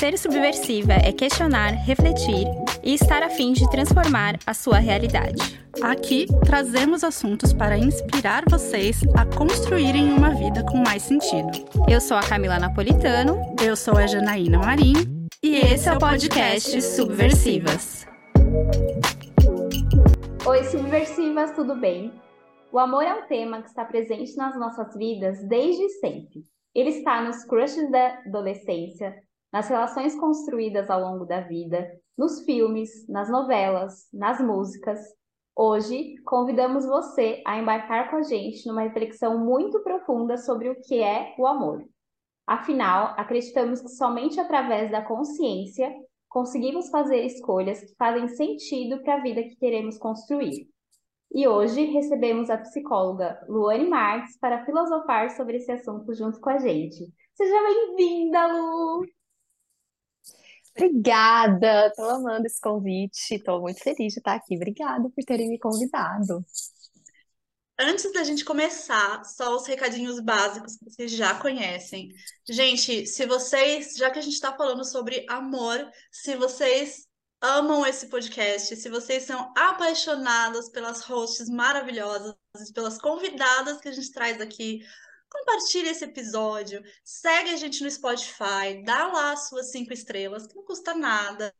Ser subversiva é questionar, refletir e estar a fim de transformar a sua realidade. Aqui trazemos assuntos para inspirar vocês a construírem uma vida com mais sentido. Eu sou a Camila Napolitano. Eu sou a Janaína Marim. E esse é o podcast Subversivas. Oi, subversivas, tudo bem? O amor é um tema que está presente nas nossas vidas desde sempre. Ele está nos crushes da adolescência, nas relações construídas ao longo da vida, nos filmes, nas novelas, nas músicas. Hoje, convidamos você a embarcar com a gente numa reflexão muito profunda sobre o que é o amor. Afinal, acreditamos que somente através da consciência conseguimos fazer escolhas que fazem sentido para a vida que queremos construir. E hoje recebemos a psicóloga Luane Marques para filosofar sobre esse assunto junto com a gente. Seja bem-vinda, Lu! Obrigada, estou amando esse convite, estou muito feliz de estar aqui. Obrigada por terem me convidado. Antes da gente começar, só os recadinhos básicos que vocês já conhecem. Gente, se vocês, já que a gente está falando sobre amor, se vocês amam esse podcast, se vocês são apaixonadas pelas hosts maravilhosas, pelas convidadas que a gente traz aqui, compartilhe esse episódio, segue a gente no Spotify, dá lá as suas cinco estrelas, que não custa nada,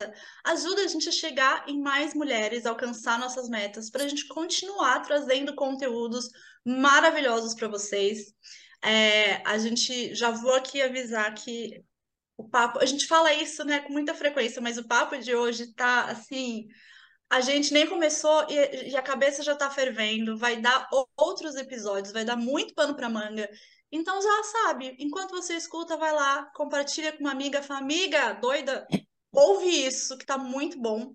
ajuda a gente a chegar em mais mulheres, alcançar nossas metas, para a gente continuar trazendo conteúdos maravilhosos para vocês. É, a gente já vou aqui avisar que o papo, a gente fala isso, né, com muita frequência, mas o papo de hoje tá assim, a gente nem começou e, a cabeça já tá fervendo, vai dar outros episódios, vai dar muito pano para manga. Então já sabe, enquanto você escuta, vai lá, compartilha com uma amiga, fala, amiga, doida, ouve isso, que tá muito bom.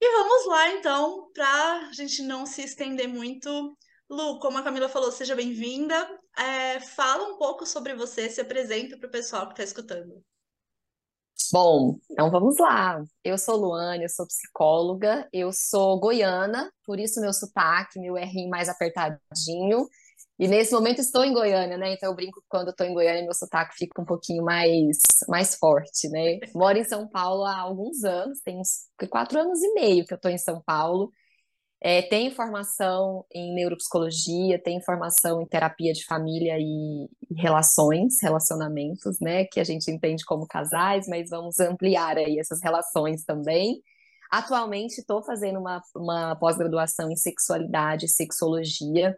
E vamos lá, então, para a gente não se estender muito. Lu, como a Camila falou, seja bem-vinda. É, fala um pouco sobre você, se apresenta para o pessoal que está escutando. Bom, então vamos lá. Eu sou Luane, eu sou psicóloga, eu sou goiana, por isso meu sotaque, meu R mais apertadinho. E nesse momento estou em Goiânia, né? Então eu brinco que quando estou em Goiânia meu sotaque fica um pouquinho mais, mais forte, né? Moro em São Paulo há alguns anos, tem uns quatro anos e meio que eu estou em São Paulo. É, tem formação em neuropsicologia, tem formação em terapia de família e, relações, relacionamentos, né? Que a gente entende como casais, mas vamos ampliar aí essas relações também. Atualmente estou fazendo uma, uma pós-graduação em sexualidade e sexologia.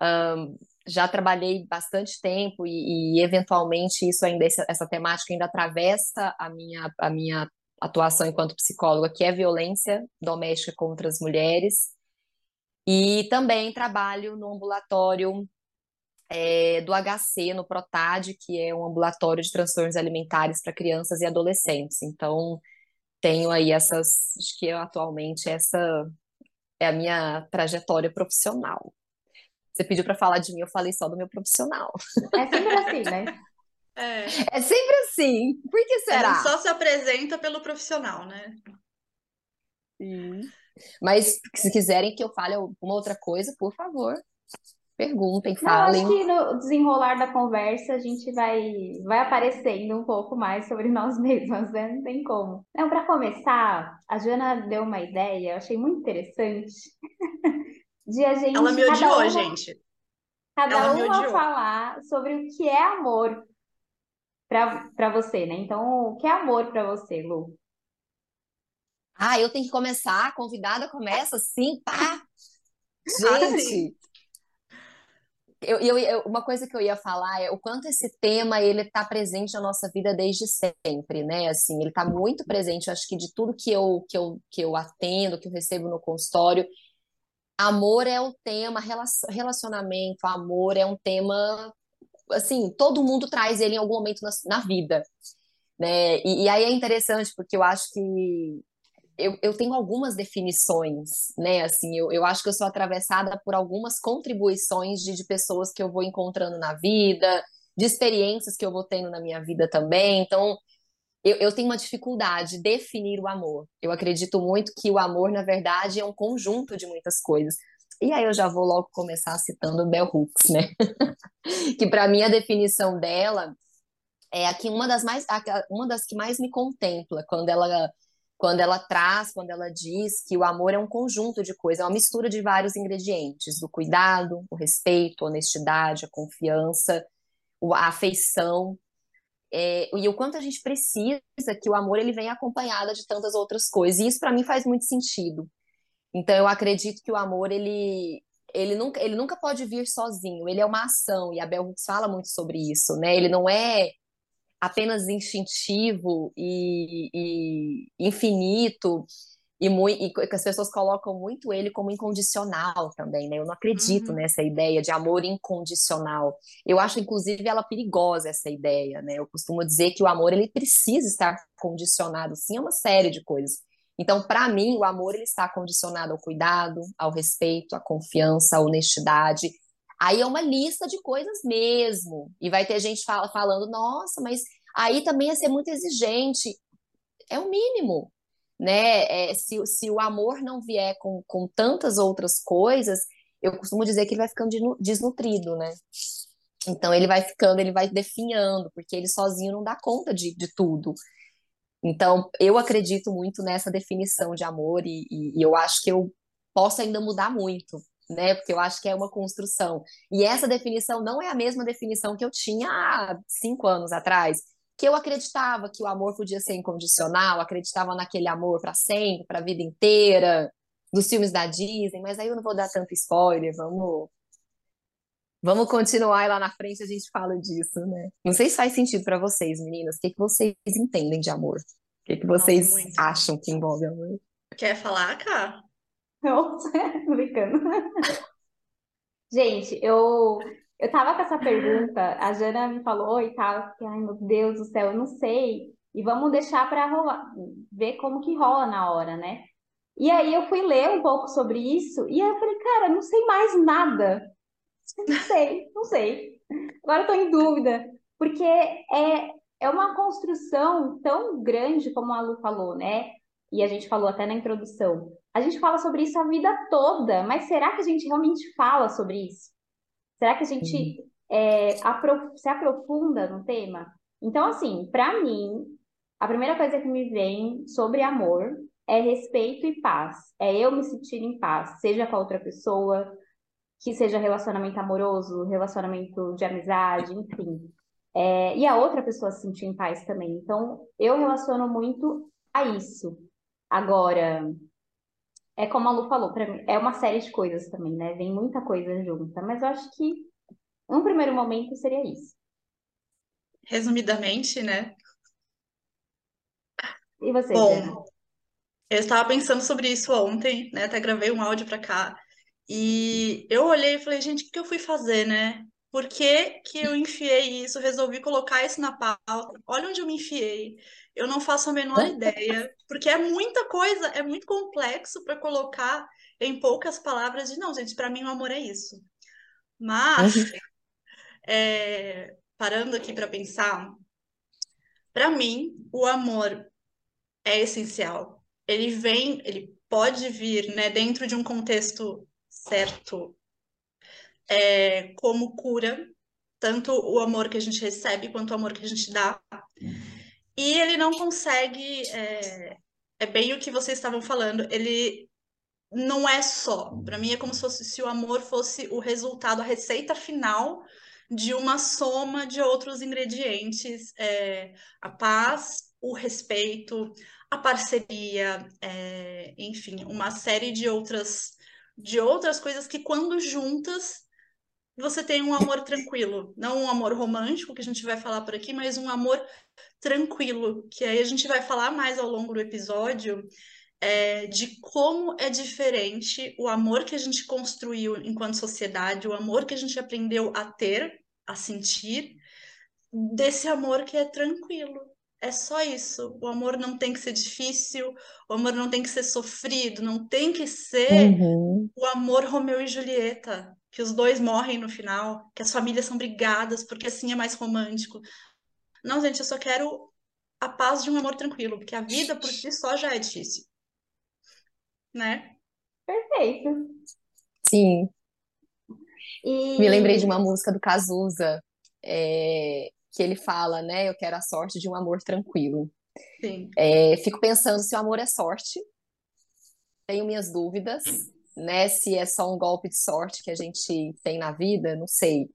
Um, já trabalhei bastante tempo e, e eventualmente isso ainda essa, essa, temática ainda atravessa a minha a minha atuação enquanto psicóloga, que é violência doméstica contra as mulheres. E também trabalho no ambulatório é, do HC, no PROTAD, que é um ambulatório de transtornos alimentares para crianças e adolescentes. Então, tenho aí essas, acho que eu, atualmente essa é a minha trajetória profissional. Você pediu para falar de mim, eu falei só do meu profissional. É sempre assim, né? É. é sempre assim. Por que será? só se apresenta pelo profissional, né? Sim. Mas se quiserem que eu fale alguma outra coisa, por favor, perguntem, falem. Não, acho que no desenrolar da conversa a gente vai, vai aparecendo um pouco mais sobre nós mesmas, né? Não tem como. Então, para começar, a Joana deu uma ideia, eu achei muito interessante, de a gente. Ela me odiou, uma, gente. Cada Ela uma falar sobre o que é amor para você, né? Então, o que é amor para você, Lu? Ah, eu tenho que começar, a convidada começa assim, pá! Gente! Eu, eu, eu, uma coisa que eu ia falar é o quanto esse tema ele está presente na nossa vida desde sempre, né? Assim, ele está muito presente. Eu acho que de tudo que eu, que eu, que eu atendo, que eu recebo no consultório, amor é o tema, relacionamento, amor é um tema assim, todo mundo traz ele em algum momento na, na vida, né? E, e, aí é interessante porque eu acho que eu, eu tenho algumas definições, né? Assim, eu, eu acho que eu sou atravessada por algumas contribuições de, de pessoas que eu vou encontrando na vida, de experiências que eu vou tendo na minha vida também. Então, eu, eu, tenho uma dificuldade de definir o amor. Eu acredito muito que o amor, na verdade, é um conjunto de muitas coisas. E aí eu já vou logo começar citando Bell Hooks, né? que para mim a definição dela é aqui uma das mais uma das que mais me contempla quando ela quando ela traz, quando ela diz que o amor é um conjunto de coisas, é uma mistura de vários ingredientes, do cuidado, o respeito, a honestidade, a confiança, a afeição, é, e o quanto a gente precisa que o amor ele venha acompanhado de tantas outras coisas. E isso para mim faz muito sentido. Então eu acredito que o amor ele ele nunca, ele nunca pode vir sozinho, ele é uma ação, e a Bell Hooks fala muito sobre isso, né? Ele não é apenas instintivo e, e infinito, e, muito, e que as pessoas colocam muito ele como incondicional também, né? Eu não acredito uhum. nessa ideia de amor incondicional. Eu acho, inclusive, ela perigosa, essa ideia, né? Eu costumo dizer que o amor, ele precisa estar condicionado, sim, a uma série de coisas. Então, para mim, o amor, ele está condicionado ao cuidado, ao respeito, à confiança, à honestidade. Aí é uma lista de coisas mesmo. E vai ter gente fala, falando, nossa, mas aí também é ser muito exigente. É o mínimo, né? É, se, se o amor não vier com, com tantas outras coisas, eu costumo dizer que ele vai ficando desnutrido, né? Então ele vai ficando, ele vai definhando, porque ele sozinho não dá conta de, de tudo. Então eu acredito muito nessa definição de amor e, e, e eu acho que eu posso ainda mudar muito, né? Porque eu acho que é uma construção. E essa definição não é a mesma definição que eu tinha há cinco anos atrás que eu acreditava que o amor podia ser incondicional, acreditava naquele amor para sempre, para a vida inteira, dos filmes da Disney, mas aí eu não vou dar tanto spoiler, vamos Vamos continuar e lá na frente a gente fala disso, né? Não sei se faz sentido para vocês, meninas. O que, que vocês entendem de amor? O que, que vocês Nossa, acham que envolve amor? Quer falar, Cá? Não, brincando. Gente, eu eu tava com essa pergunta, a Jana me falou e tal, que, ai meu Deus do céu, eu não sei. E vamos deixar para rolar, ver como que rola na hora, né? E aí eu fui ler um pouco sobre isso, e aí eu falei, cara, não sei mais nada. Não sei, não sei. Agora eu tô em dúvida, porque é, é uma construção tão grande, como a Lu falou, né? E a gente falou até na introdução. A gente fala sobre isso a vida toda, mas será que a gente realmente fala sobre isso? Será que a gente é, aprof se aprofunda no tema? Então, assim, para mim, a primeira coisa que me vem sobre amor é respeito e paz. É eu me sentir em paz, seja com a outra pessoa, que seja relacionamento amoroso, relacionamento de amizade, enfim. É, e a outra pessoa se sentir em paz também. Então, eu relaciono muito a isso. Agora, é como a Lu falou, para mim, é uma série de coisas também, né? Vem muita coisa junta, mas eu acho que um primeiro momento seria isso. Resumidamente, né? E você, Bom, eu estava pensando sobre isso ontem, né? Até gravei um áudio para cá. E eu olhei e falei, gente, o que eu fui fazer, né? Por que que eu enfiei isso? Resolvi colocar isso na pauta. Olha onde eu me enfiei. Eu não faço a menor ideia, porque é muita coisa, é muito complexo para colocar em poucas palavras de não, gente, para mim o amor é isso. Mas uhum. é, parando aqui para pensar, para mim o amor é essencial. Ele vem, ele pode vir, né, dentro de um contexto certo, é, como cura, tanto o amor que a gente recebe quanto o amor que a gente dá. E ele não consegue. É, é bem o que vocês estavam falando. Ele não é só. Para mim é como se fosse se o amor fosse o resultado, a receita final de uma soma de outros ingredientes. É, a paz, o respeito, a parceria, é, enfim, uma série de outras de outras coisas que quando juntas você tem um amor tranquilo, não um amor romântico que a gente vai falar por aqui, mas um amor tranquilo, que aí a gente vai falar mais ao longo do episódio é, de como é diferente o amor que a gente construiu enquanto sociedade, o amor que a gente aprendeu a ter, a sentir, desse amor que é tranquilo. É só isso. O amor não tem que ser difícil, o amor não tem que ser sofrido, não tem que ser uhum. o amor Romeu e Julieta, que os dois morrem no final, que as famílias são brigadas porque assim é mais romântico. Não, gente, eu só quero a paz de um amor tranquilo, porque a vida por si só já é difícil. Né? Perfeito. Sim. E... Me lembrei de uma música do Cazuza, é... que ele fala, né? Eu quero a sorte de um amor tranquilo. Sim. É, fico pensando se o amor é sorte. Tenho minhas dúvidas, né? Se é só um golpe de sorte que a gente tem na vida, não sei.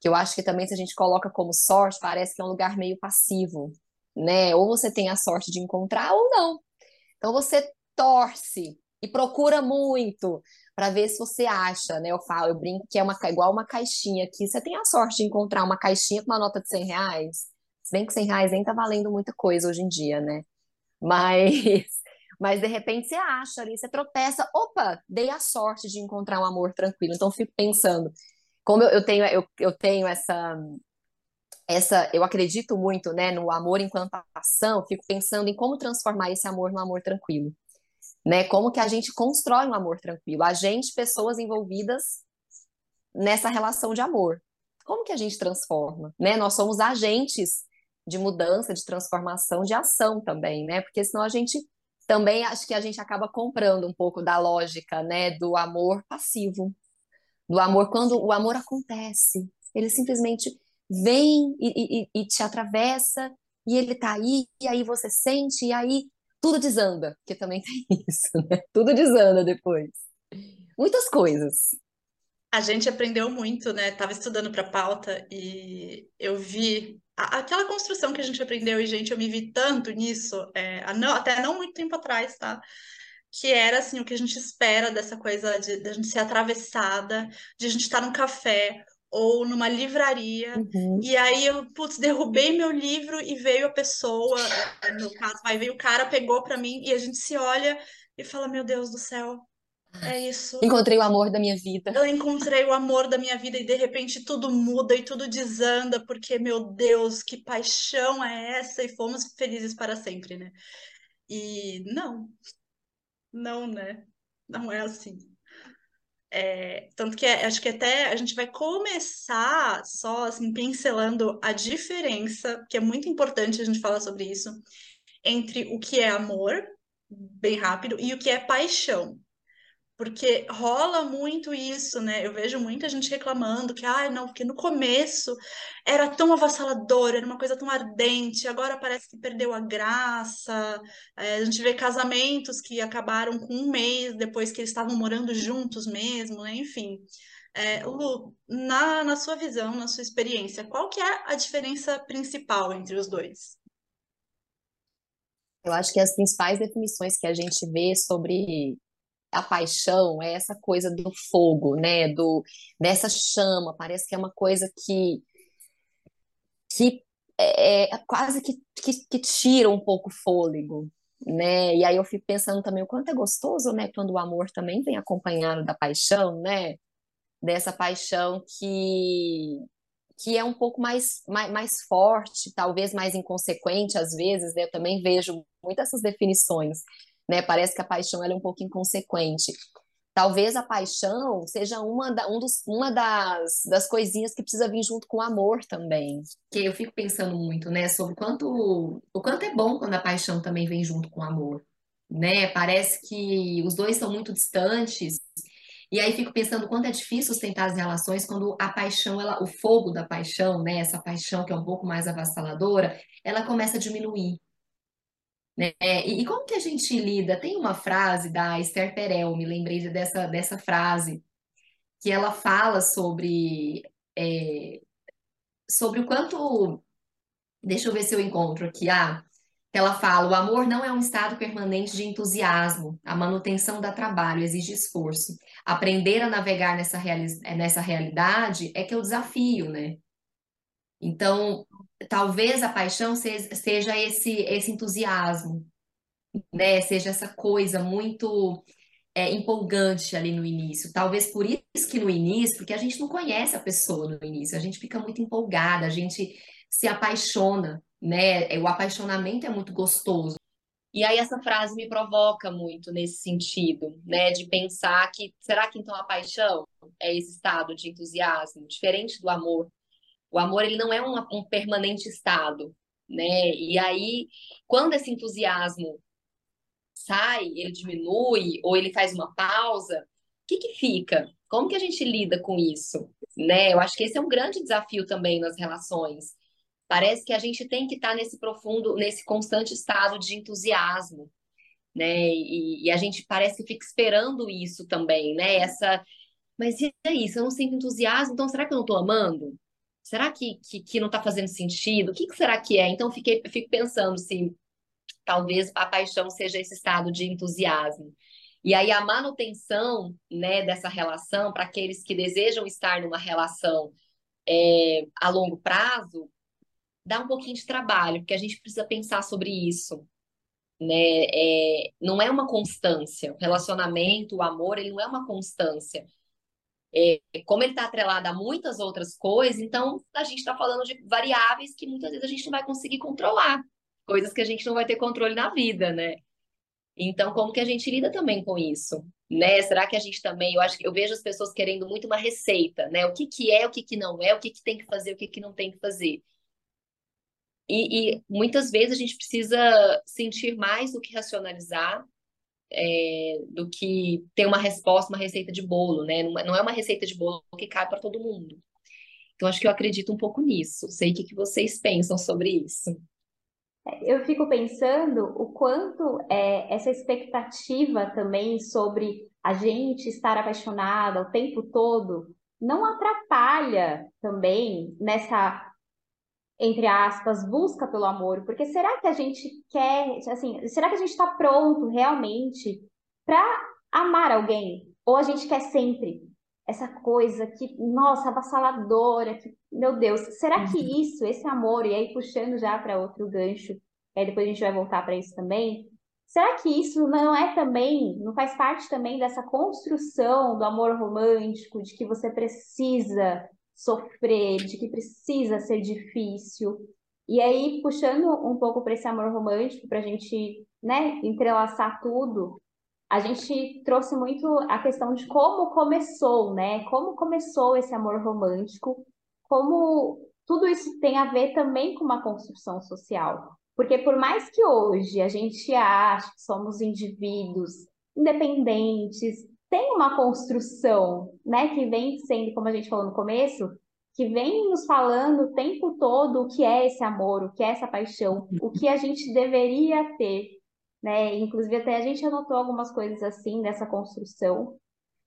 Que eu acho que também se a gente coloca como sorte, parece que é um lugar meio passivo, né? Ou você tem a sorte de encontrar ou não. Então você torce e procura muito para ver se você acha, né? Eu falo, eu brinco que é uma, igual uma caixinha aqui. Você tem a sorte de encontrar uma caixinha com uma nota de 100 reais? Se bem que 100 reais nem tá valendo muita coisa hoje em dia, né? Mas, mas de repente você acha ali, você tropeça, opa, dei a sorte de encontrar um amor tranquilo. Então fico pensando, como eu, eu tenho, eu, eu tenho essa, essa, eu acredito muito, né, no amor enquanto ação, fico pensando em como transformar esse amor num amor tranquilo né? Como que a gente constrói um amor tranquilo? A gente, pessoas envolvidas nessa relação de amor. Como que a gente transforma, né? Nós somos agentes de mudança, de transformação, de ação também, né? Porque senão a gente também acho que a gente acaba comprando um pouco da lógica, né, do amor passivo. Do amor quando o amor acontece, ele simplesmente vem e, e, e te atravessa e ele tá aí, e aí você sente, e aí tudo desanda, porque também tem isso, né? Tudo desanda depois. Muitas coisas. A gente aprendeu muito, né? Tava estudando para pauta e eu vi a, aquela construção que a gente aprendeu e gente, eu me vi tanto nisso, é, não, até não muito tempo atrás, tá? Que era assim o que a gente espera dessa coisa de, de a gente ser atravessada, de a gente estar num café ou numa livraria, Uhum. e aí eu, putz, derrubei meu livro e veio a pessoa, eh, no caso, aí veio o cara, pegou para mim, e a gente se olha e fala, meu Deus do céu, é isso. Encontrei o amor da minha vida. Eu encontrei o amor da minha vida e de repente tudo muda e tudo desanda, porque, meu Deus, que paixão é essa? E fomos felizes para sempre, né? E não, não, né? Não é assim. É, tanto que é- acho que até a gente vai começar só assim pincelando a diferença, que é muito importante a gente falar sobre isso, entre o que é amor, bem rápido, e o que é paixão. Porque rola muito isso, né? Eu vejo muita gente reclamando que, ai, não, porque no começo era tão avassalador, era uma coisa tão ardente, agora parece que perdeu a graça. É, a gente vê casamentos que acabaram com um mês depois que eles estavam morando juntos mesmo, né? Enfim. É, Lu, na, na sua visão, na sua experiência, qual que é a diferença principal entre os dois? Eu acho que as principais definições que a gente vê sobre a paixão é essa coisa do fogo, né? Do dessa chama. Parece que é uma coisa que que é, é quase que, que, que tira um pouco o fôlego, né? E aí eu fico pensando também o quanto é gostoso, né? Quando o amor também vem acompanhado da paixão, né? Dessa paixão que que é um pouco mais, mais, mais forte, talvez mais inconsequente às vezes, né? Eu também vejo muitas essas definições, né? Parece que a paixão é um pouco inconsequente. Talvez a paixão seja uma, da, um dos, uma das, das coisinhas que precisa vir junto com o amor também. Que eu fico pensando muito, né, sobre quanto, o quanto é bom quando a paixão também vem junto com o amor, né? Parece que os dois são muito distantes, e aí fico pensando quanto é difícil sustentar as relações quando a paixão, ela, o fogo da paixão, né, essa paixão que é um pouco mais avassaladora, ela começa a diminuir. Né? E, e como que a gente lida? Tem uma frase da Esther Perel, me lembrei dessa, dessa frase, que ela fala sobre, é, sobre o quanto. Deixa eu ver se eu encontro aqui. Ah, ela fala: o amor não é um estado permanente de entusiasmo, a manutenção dá trabalho, exige esforço. Aprender a navegar nessa, reali nessa realidade é que é o desafio, né? Então, talvez a paixão seja, esse, esse entusiasmo, né? Seja essa coisa muito é, empolgante ali no início. Talvez por isso que no início, porque a gente não conhece a pessoa no início, a gente fica muito empolgada, a gente se apaixona, né? O apaixonamento é muito gostoso. E aí essa frase me provoca muito nesse sentido, né? De pensar que será que então a paixão é esse estado de entusiasmo, diferente do amor? O amor ele não é um, um permanente estado, né? E aí quando esse entusiasmo sai, ele diminui ou ele faz uma pausa, o que que fica? Como que a gente lida com isso, né? Eu acho que esse é um grande desafio também nas relações Parece que a gente tem que estar tá nesse profundo, nesse constante estado de entusiasmo, né? E, e, a gente parece que fica esperando isso também, né? Essa, mas e aí, se eu não sinto entusiasmo, então será que eu não estou amando? Será que, que, que não está fazendo sentido? O que, que, será que é? Então, fiquei, fico pensando se talvez a paixão seja esse estado de entusiasmo. E aí a manutenção né, dessa relação, para aqueles que desejam estar numa relação é, a longo prazo, dá um pouquinho de trabalho, porque a gente precisa pensar sobre isso. Né? É, não é uma constância. O relacionamento, o amor, ele não é uma constância. É, como ele está atrelado a muitas outras coisas, então a gente está falando de variáveis que muitas vezes a gente não vai conseguir controlar, coisas que a gente não vai ter controle na vida, né? Então, como que a gente lida também com isso? Né? Será que a gente também, eu acho que eu vejo as pessoas querendo muito uma receita, né? O que que é, o que que não é, o que que tem que fazer, o que que não tem que fazer. E, e muitas vezes a gente precisa sentir mais do que racionalizar, é, do que ter uma resposta, uma receita de bolo, né? Não é uma receita de bolo que cai para todo mundo. Então, acho que eu acredito um pouco nisso. Sei o que, que vocês pensam sobre isso. Eu fico pensando o quanto é, essa expectativa também sobre a gente estar apaixonada o tempo todo não atrapalha também nessa entre aspas, busca pelo amor, porque será que a gente quer, assim, será que a gente está pronto realmente para amar alguém? Ou a gente quer sempre essa coisa que, nossa, avassaladora, que, meu Deus, será que uhum. isso, esse amor, e aí puxando já para outro gancho, aí depois a gente vai voltar para isso também, será que isso não é também, não faz parte também dessa construção do amor romântico, de que você precisa sofrer, de que precisa ser difícil. E aí, puxando um pouco para esse amor romântico, para a gente né, entrelaçar tudo, a gente trouxe muito a questão de como começou, né? Como começou esse amor romântico, como tudo isso tem a ver também com uma construção social. Porque por mais que hoje a gente ache que somos indivíduos independentes, tem uma construção, né, que vem sendo, como a gente falou no começo, que vem nos falando o tempo todo o que é esse amor, o que é essa paixão, o que a gente deveria ter, né? Inclusive até a gente anotou algumas coisas assim dessa construção.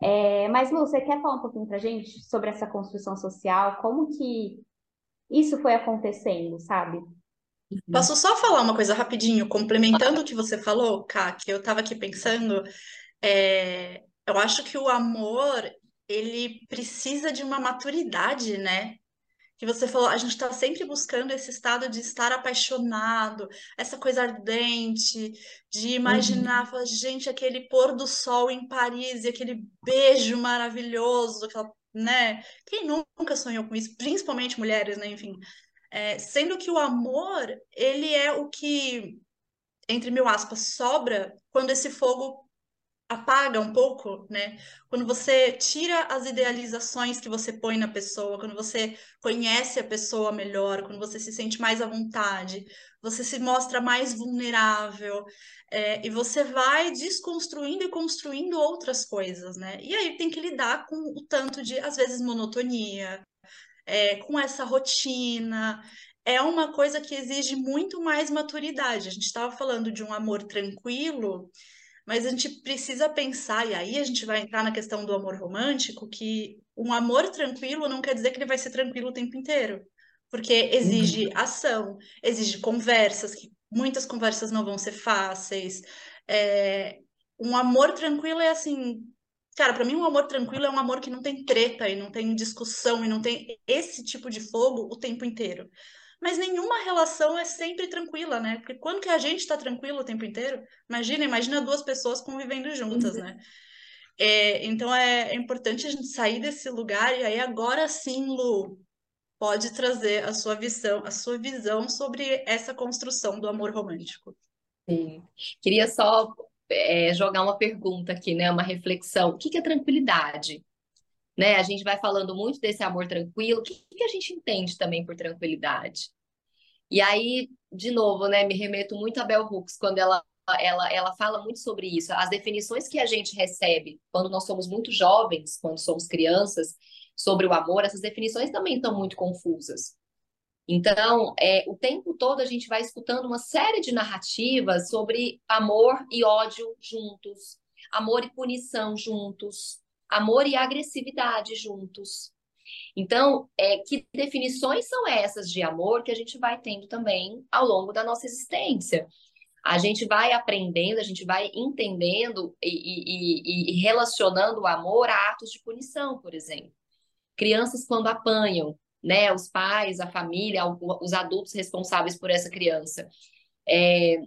É, mas Lu, você quer falar um pouquinho pra gente sobre essa construção social, como que isso foi acontecendo, sabe? Posso só falar uma coisa rapidinho, complementando o que você falou, Ká, que eu estava aqui pensando, é, eu acho que o amor, ele precisa de uma maturidade, né? Que você falou, a gente está sempre buscando esse estado de estar apaixonado, essa coisa ardente, de imaginar, uhum. falar, gente, aquele pôr do sol em Paris e aquele beijo maravilhoso, aquela, né? Quem nunca sonhou com isso? Principalmente mulheres, né? Enfim. É, sendo que o amor, ele é o que, entre mil aspas, sobra quando esse fogo apaga um pouco, né? Quando você tira as idealizações que você põe na pessoa, quando você conhece a pessoa melhor, quando você se sente mais à vontade, você se mostra mais vulnerável, é, e você vai desconstruindo e construindo outras coisas, né? E aí tem que lidar com o tanto de, às vezes, monotonia, é, com essa rotina. É uma coisa que exige muito mais maturidade. A gente estava falando de um amor tranquilo mas a gente precisa pensar, e aí a gente vai entrar na questão do amor romântico, que um amor tranquilo não quer dizer que ele vai ser tranquilo o tempo inteiro, porque exige uhum. ação, exige conversas, que muitas conversas não vão ser fáceis. É, um amor tranquilo é assim, Cara, para mim, um amor tranquilo é um amor que não tem treta e não tem discussão e não tem esse tipo de fogo o tempo inteiro mas nenhuma relação é sempre tranquila, né? Porque quando que a gente está tranquilo o tempo inteiro? Imagina, imagina duas pessoas convivendo juntas, uhum. né? É, então é, é, importante a gente sair desse lugar e aí agora sim, Lu, pode trazer a sua visão, a sua visão sobre essa construção do amor romântico. Sim. Queria só é, jogar uma pergunta aqui, né? Uma reflexão. O que, que é tranquilidade? Né? A gente vai falando muito desse amor tranquilo. O que, que a gente entende também por tranquilidade? E aí, de novo, né, me remeto muito a Bell Hooks quando ela ela, ela fala muito sobre isso. As definições que a gente recebe quando nós somos muito jovens, quando somos crianças, sobre o amor, essas definições também estão muito confusas. Então, é, o tempo todo a gente vai escutando uma série de narrativas sobre amor e ódio juntos, amor e punição juntos, amor e agressividade juntos. Então, é, que definições são essas de amor que a gente vai tendo também ao longo da nossa existência? A gente vai aprendendo, a gente vai entendendo e, e, e relacionando o amor a atos de punição, por exemplo. Crianças quando apanham, né? Os pais, a família, os adultos responsáveis por essa criança. É,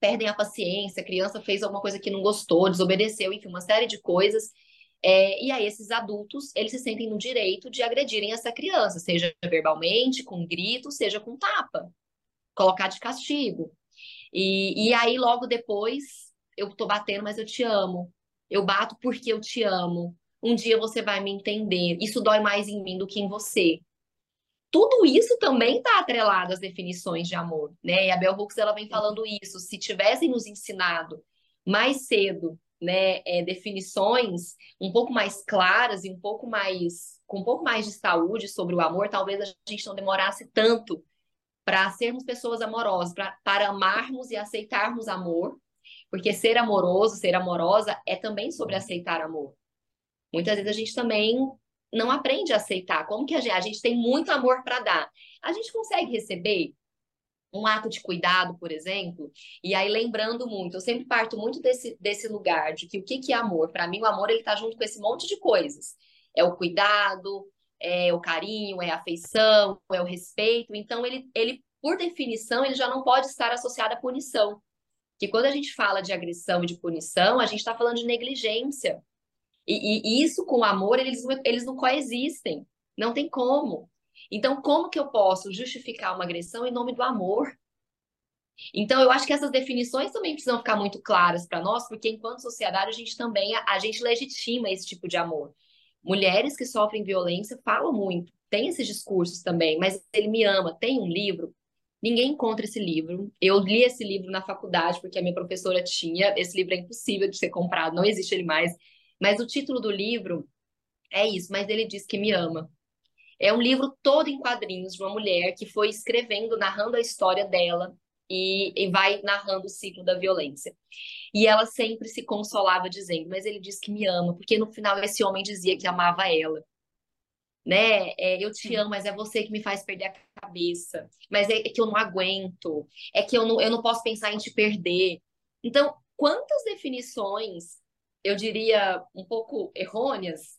perdem a paciência, a criança fez alguma coisa que não gostou, desobedeceu, enfim, uma série de coisas. É, e aí esses adultos, eles se sentem no direito de agredirem essa criança, seja verbalmente, com grito, seja com tapa, colocar de castigo. E, e aí logo depois, eu tô batendo, mas eu te amo. Eu bato porque eu te amo. Um dia você vai me entender. Isso dói mais em mim do que em você tudo isso também está atrelado às definições de amor, né? E a Bell Hooks ela vem falando isso. Se tivessem nos ensinado mais cedo, né, é, definições um pouco mais claras e um pouco mais com um pouco mais de saúde sobre o amor, talvez a gente não demorasse tanto para sermos pessoas amorosas, pra, para amarmos e aceitarmos amor, porque ser amoroso, ser amorosa é também sobre aceitar amor. Muitas vezes a gente também não aprende a aceitar. Como que a gente, a gente tem muito amor para dar? A gente consegue receber um ato de cuidado, por exemplo, e aí lembrando muito, eu sempre parto muito desse, desse lugar de que o que, que é amor? Para mim, o amor ele tá junto com esse monte de coisas. É o cuidado, é o carinho, é a afeição, é o respeito. Então, ele, ele, por definição, ele já não pode estar associado à punição. Que quando a gente fala de agressão e de punição, a gente está falando de negligência. E, e, isso com o amor, eles, eles não coexistem. Não tem como. Então, como que eu posso justificar uma agressão em nome do amor? Então, eu acho que essas definições também precisam ficar muito claras para nós, porque enquanto sociedade a gente também a, a gente legitima esse tipo de amor. Mulheres que sofrem violência falam muito, tem esses discursos também, mas ele me ama, tem um livro. Ninguém encontra esse livro. Eu li esse livro na faculdade porque a minha professora tinha. Esse livro é impossível de ser comprado, não existe ele mais. Mas o título do livro é isso, mas ele diz que me ama. É um livro todo em quadrinhos de uma mulher que foi escrevendo, narrando a história dela e, e vai narrando o ciclo da violência. E ela sempre se consolava dizendo, mas ele diz que me ama, porque no final esse homem dizia que amava ela. Né? É, eu te amo, mas é você que me faz perder a cabeça. Mas é, é que eu não aguento. É que eu não, eu não posso pensar em te perder. Então, quantas definições eu diria, um pouco errôneas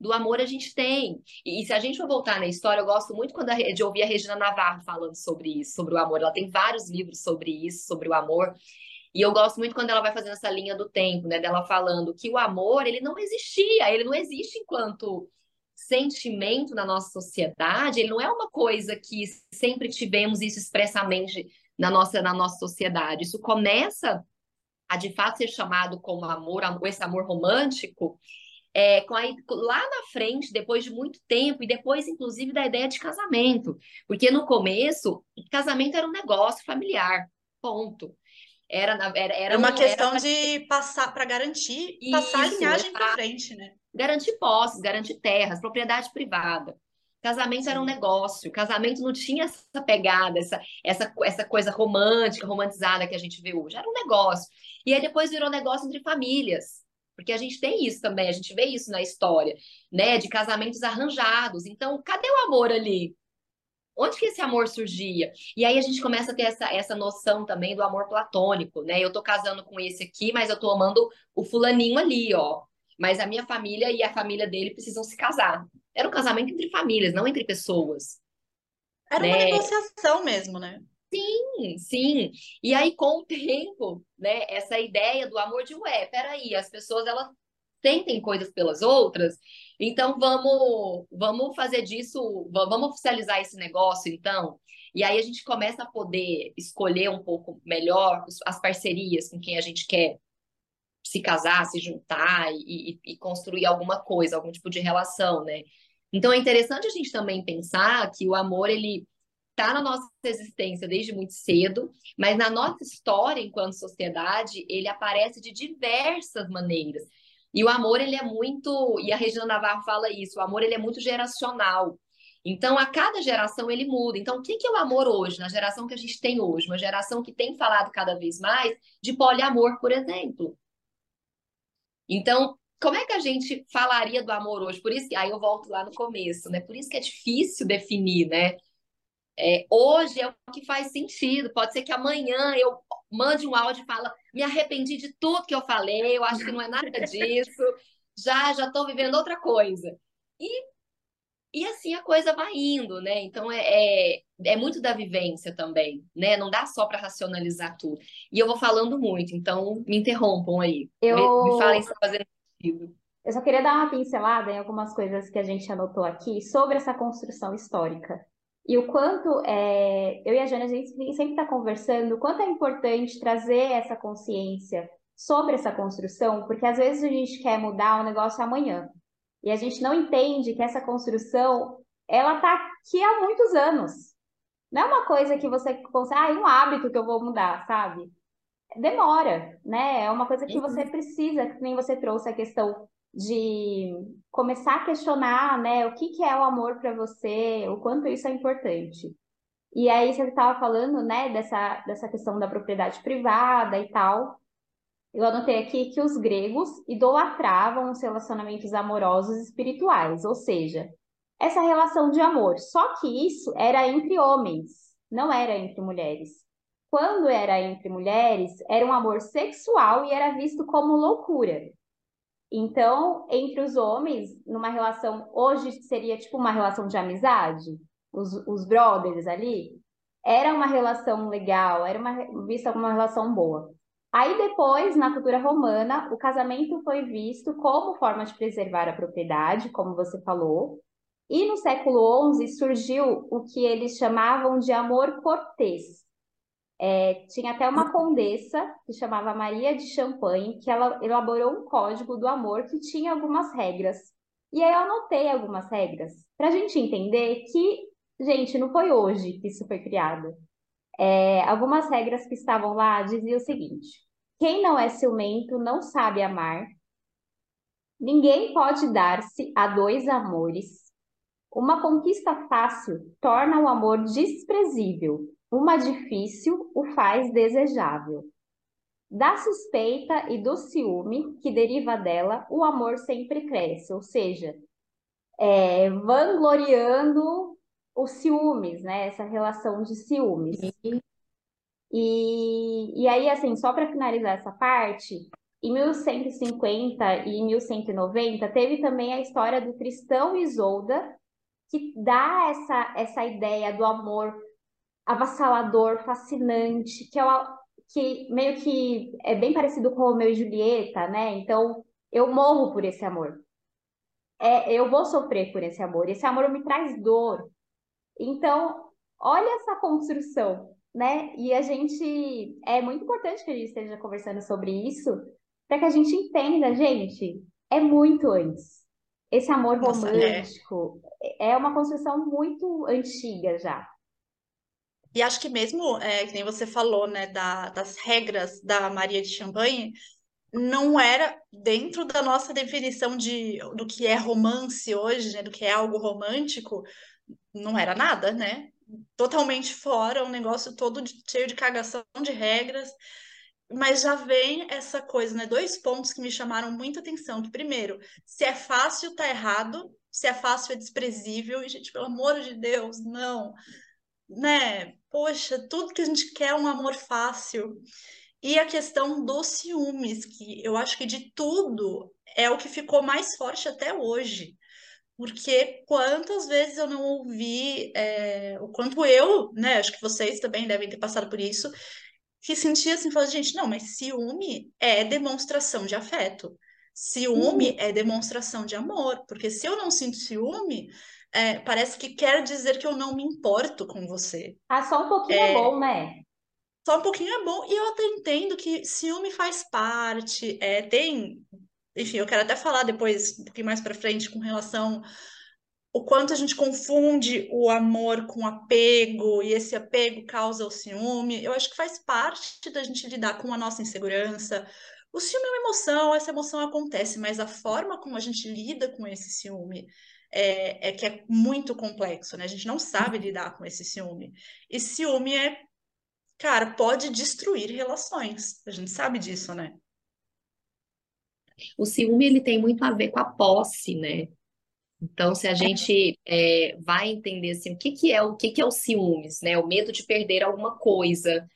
do amor a gente tem. E, e, se a gente for voltar na história, eu gosto muito quando a, de ouvir a Regina Navarro falando sobre isso, sobre o amor. Ela tem vários livros sobre isso, sobre o amor. E eu gosto muito quando ela vai fazendo essa linha do tempo, né? Dela falando que o amor, ele não existia, ele não existe enquanto sentimento na nossa sociedade, ele não é uma coisa que sempre tivemos isso expressamente na nossa, na nossa sociedade. Isso começa a de fato ser chamado como amor, esse amor romântico, é, com aí, lá na frente, depois de muito tempo, e depois, inclusive, da ideia de casamento. Porque no começo, casamento era um negócio familiar, ponto. Era, era, era uma questão era... de passar para garantir, Isso, passar a linhagem para frente, né? Garantir posses, garantir terras, propriedade privada. Casamento era um negócio, casamento não tinha essa pegada, essa, essa, essa coisa romântica, romantizada que a gente vê hoje. Era um negócio. E aí depois virou negócio entre famílias. Porque a gente tem isso também, a gente vê isso na história, né? De casamentos arranjados. Então, cadê o amor ali? Onde que esse amor surgia? E aí a gente começa a ter essa, essa noção também do amor platônico, né? Eu tô casando com esse aqui, mas eu tô amando o fulaninho ali, ó. Mas a minha família e a família dele precisam se casar. Era um casamento entre famílias, não entre pessoas. Era né? uma negociação mesmo, né? Sim, sim. E aí, com o tempo, né, essa ideia do amor de, ué, peraí, as pessoas, elas sentem coisas pelas outras, então vamos, vamos fazer disso, vamos oficializar esse negócio, então. E aí a gente começa a poder escolher um pouco melhor as parcerias com quem a gente quer se casar, se juntar e, e, e construir alguma coisa, algum tipo de relação, né? Então é interessante a gente também pensar que o amor ele está na nossa existência desde muito cedo, mas na nossa história enquanto sociedade ele aparece de diversas maneiras. E o amor ele é muito, e a Regina Navarro fala isso, o amor ele é muito geracional. Então, a cada geração ele muda. Então, o que é o amor hoje, na geração que a gente tem hoje? Uma geração que tem falado cada vez mais de poliamor, por exemplo. Então, como é que a gente falaria do amor hoje? Por isso que aí eu volto lá no começo, né? Por isso que é difícil definir, né? É, hoje é o que faz sentido. Pode ser que amanhã eu mande um áudio e fala, me arrependi de tudo que eu falei, eu acho que não é nada disso, já já estou vivendo outra coisa. E, e assim a coisa vai indo, né? Então é, é, é muito da vivência também, né? Não dá só para racionalizar tudo. E eu vou falando muito, então me interrompam aí. Eu... Me, me falem se está fazendo sentido. Eu só queria dar uma pincelada em algumas coisas que a gente anotou aqui sobre essa construção histórica. E o quanto é, eu e a Jana, a gente sempre está conversando, o quanto é importante trazer essa consciência sobre essa construção, porque às vezes a gente quer mudar o negócio amanhã. E a gente não entende que essa construção, ela está aqui há muitos anos. Não é uma coisa que você consegue, ah, é um hábito que eu vou mudar, sabe? Demora, né? É uma coisa que você precisa, que nem você trouxe a questão de começar a questionar, né, o que, que é o amor para você, o quanto isso é importante. E aí você estava falando, né, dessa, dessa questão da propriedade privada e tal. Eu anotei aqui que os gregos idolatravam os relacionamentos amorosos espirituais, ou seja, essa relação de amor. Só que isso era entre homens, não era entre mulheres. Quando era entre mulheres, era um amor sexual e era visto como loucura. Então, entre os homens, numa relação, hoje seria tipo uma relação de amizade, os, os brothers ali, era uma relação legal, era uma, vista como uma relação boa. Aí depois, na cultura romana, o casamento foi visto como forma de preservar a propriedade, como você falou, e no século XI surgiu o que eles chamavam de amor cortês, é, tinha até uma condessa que chamava Maria de Champagne, que ela elaborou um código do amor que tinha algumas regras. E aí eu anotei algumas regras para a gente entender que, gente, não foi hoje que isso foi criado. É, algumas regras que estavam lá diziam o seguinte: quem não é ciumento não sabe amar. Ninguém pode dar-se a dois amores. Uma conquista fácil torna o amor desprezível uma difícil o faz desejável. Da suspeita e do ciúme que deriva dela, o amor sempre cresce, ou seja, é, vangloriando os ciúmes, né? Essa relação de ciúmes. E, e aí, assim, só para finalizar essa parte, em 1150 e 1190 teve também a história do Tristão e Isolda, que dá essa, essa ideia do amor avassalador, fascinante, que, é uma, que meio que é bem parecido com Romeu e Julieta, né? Então, eu morro por esse amor. É, eu vou sofrer por esse amor. Esse amor me traz dor. Então, olha essa construção, né? E a gente é muito importante que a gente esteja conversando sobre isso, para que a gente entenda, gente, é muito antes. Esse amor Nossa, é. romântico é. é uma construção muito antiga já. E acho que mesmo, é, que nem você falou, né, da, das regras da Maria de Champagne, não era dentro da nossa definição de, do que é romance hoje, né, do que é algo romântico, não era nada, né? Totalmente fora, um negócio todo de, cheio de cagação de regras. Mas já vem essa coisa, né? Dois pontos que me chamaram muita atenção. Que, primeiro, se é fácil, tá errado. Se é fácil, é desprezível. E, gente, pelo amor de Deus, não né? Poxa, tudo que a gente quer é um amor fácil. E a questão dos ciúmes, que eu acho que de tudo é o que ficou mais forte até hoje. Porque quantas vezes eu não ouvi, é, o quanto eu, né? Acho que vocês também devem ter passado por isso, que sentia assim, falando, gente, não, mas ciúme é demonstração de afeto. Ciúme uhum. é demonstração de amor, porque se eu não sinto ciúme, é, parece que quer dizer que eu não me importo com você. Ah, só um pouquinho é, é bom, né? Só um pouquinho é bom. E eu até entendo que ciúme faz parte. É, tem. Enfim, eu quero até falar depois, um pouquinho mais para frente, com relação o quanto a gente confunde o amor com apego e esse apego causa o ciúme. Eu acho que faz parte da gente lidar com a nossa insegurança. O ciúme é uma emoção, essa emoção acontece, mas a forma como a gente lida com esse ciúme é, é que é muito complexo, né? A gente não sabe lidar com esse ciúme. E ciúme é, cara, pode destruir relações. A gente sabe disso, né? O ciúme ele tem muito a ver com a posse, né? Então, se a gente é, vai entender assim, o que que é o que que é o ciúmes, né? O medo de perder alguma coisa,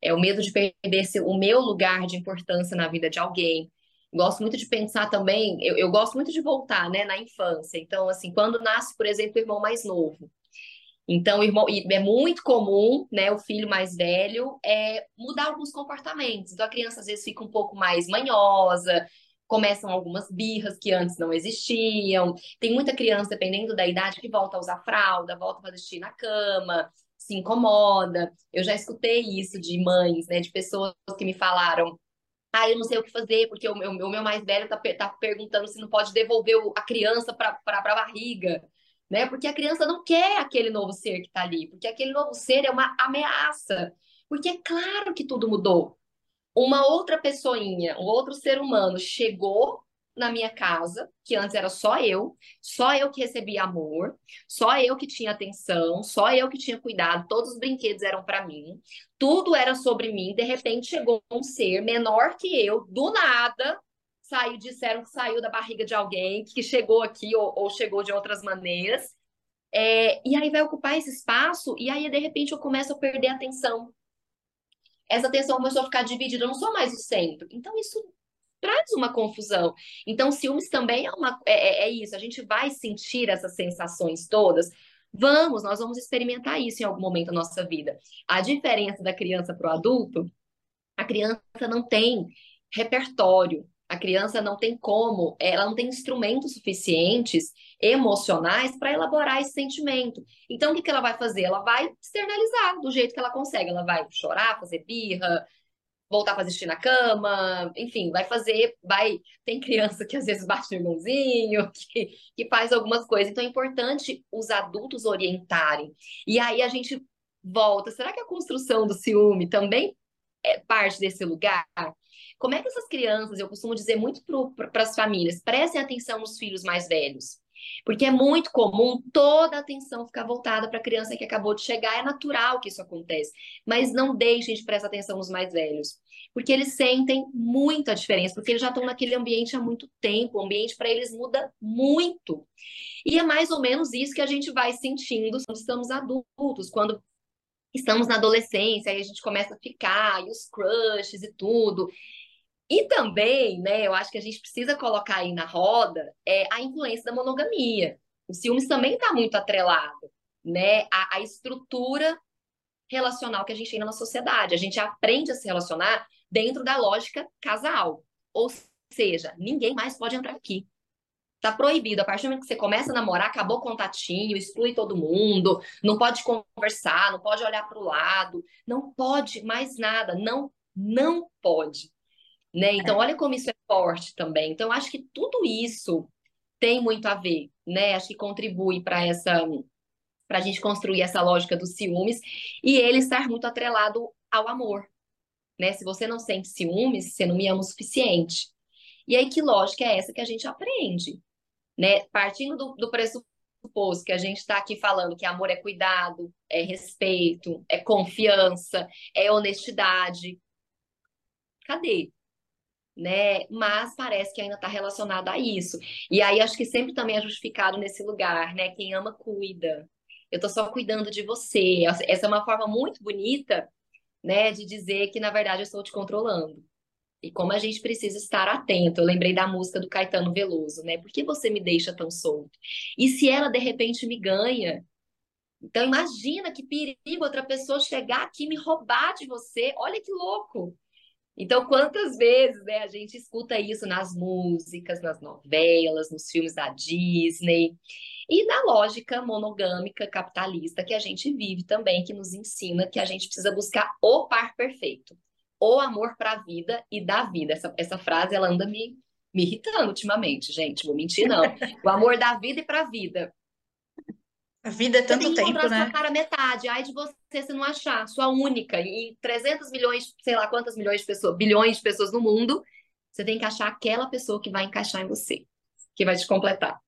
é o medo de perder o meu lugar de importância na vida de alguém. Gosto muito de pensar também, eu, eu gosto muito de voltar, né, na infância. Então, assim, quando nasce, por exemplo, o irmão mais novo. Então, irmão, é muito comum, né, o filho mais velho é mudar alguns comportamentos. Então, a criança às vezes fica um pouco mais manhosa, começam algumas birras que antes não existiam. Tem muita criança, dependendo da idade, que volta a usar fralda, volta a xixi na cama, se incomoda. Eu já escutei isso de mães, né, de pessoas que me falaram. Ah, eu não sei o que fazer, porque o meu, o meu mais velho tá, tá perguntando se não pode devolver a criança para a barriga, né? Porque a criança não quer aquele novo ser que está ali, porque aquele novo ser é uma ameaça. Porque é claro que tudo mudou uma outra pessoinha, um outro ser humano chegou na minha casa, que antes era só eu, só eu que recebia amor, só eu que tinha atenção, só eu que tinha cuidado, todos os brinquedos eram para mim, tudo era sobre mim. De repente chegou um ser menor que eu, do nada, saiu, disseram que saiu da barriga de alguém, que chegou aqui ou, ou chegou de outras maneiras. É, e aí vai ocupar esse espaço, e aí de repente eu começo a perder a atenção essa atenção começou a ficar dividida, eu não sou mais o centro. Então, isso traz uma confusão. Então, ciúmes também é, uma, é, é, é isso, a gente vai sentir essas sensações todas. Vamos, nós vamos experimentar isso em algum momento da nossa vida. A diferença da criança para o adulto, a criança não tem repertório, a criança não tem como, ela não tem instrumentos suficientes emocionais para elaborar esse sentimento. Então, o que, que ela vai fazer? Ela vai externalizar do jeito que ela consegue. Ela vai chorar, fazer birra, voltar para assistir na cama, enfim, vai fazer, vai. Tem criança que às vezes bate no irmãozinho, que, que faz algumas coisas. Então é importante os adultos orientarem. E aí a gente volta. Será que a construção do ciúme também é parte desse lugar? Como é que essas crianças, eu costumo dizer muito para as famílias, prestem atenção nos filhos mais velhos. Porque é muito comum toda a atenção ficar voltada para a criança que acabou de chegar. É natural que isso aconteça. Mas não deixem de prestar atenção nos mais velhos. Porque eles sentem muita diferença, porque eles já estão naquele ambiente há muito tempo. O ambiente para eles muda muito. E é mais ou menos isso que a gente vai sentindo quando estamos adultos, quando estamos na adolescência, aí a gente começa a ficar, e os crushes e tudo. E também, né, eu acho que a gente precisa colocar aí na roda é, a influência da monogamia. O ciúmes também está muito atrelado, né, à, à estrutura relacional que a gente tem na sociedade. A gente aprende a se relacionar dentro da lógica casal. Ou seja, ninguém mais pode entrar aqui. Tá proibido. A partir do momento que você começa a namorar, acabou o contatinho, exclui todo mundo, não pode conversar, não pode olhar para o lado, não pode mais nada, não, não pode né? Então, olha como isso é forte também. Então, acho que tudo isso tem muito a ver, né? Acho que contribui para essa para a gente construir essa lógica dos ciúmes e ele estar muito atrelado ao amor, né? Se você não sente ciúmes, você não me ama o suficiente. E aí, que lógica é essa que a gente aprende, né? Partindo do, do pressuposto que a gente está aqui falando que amor é cuidado, é respeito, é confiança, é honestidade. Cadê? Né? Mas parece que ainda está relacionado a isso. E aí acho que sempre também é justificado nesse lugar, né? Quem ama, cuida. Eu estou só cuidando de você. Essa é uma forma muito bonita, né, de dizer que na verdade eu estou te controlando. E como a gente precisa estar atento. Eu lembrei da música do Caetano Veloso, né? Por que você me deixa tão solto? E se ela de repente me ganha? Então imagina que perigo outra pessoa chegar aqui e me roubar de você. Olha que louco. Então, quantas vezes né, a gente escuta isso nas músicas, nas novelas, nos filmes da Disney, e na lógica monogâmica capitalista que a gente vive também, que nos ensina que a gente precisa buscar o par perfeito, o amor para a vida e da vida. Essa, essa frase ela anda me, me irritando ultimamente, gente, vou mentir não. O amor da vida e para a vida. A vida é tanto você tem que tempo, né? sua cara metade, ai de você se não achar, sua única, e 300 milhões, sei lá quantas milhões de pessoas, bilhões de pessoas no mundo, você tem que achar aquela pessoa que vai encaixar em você, que vai te completar.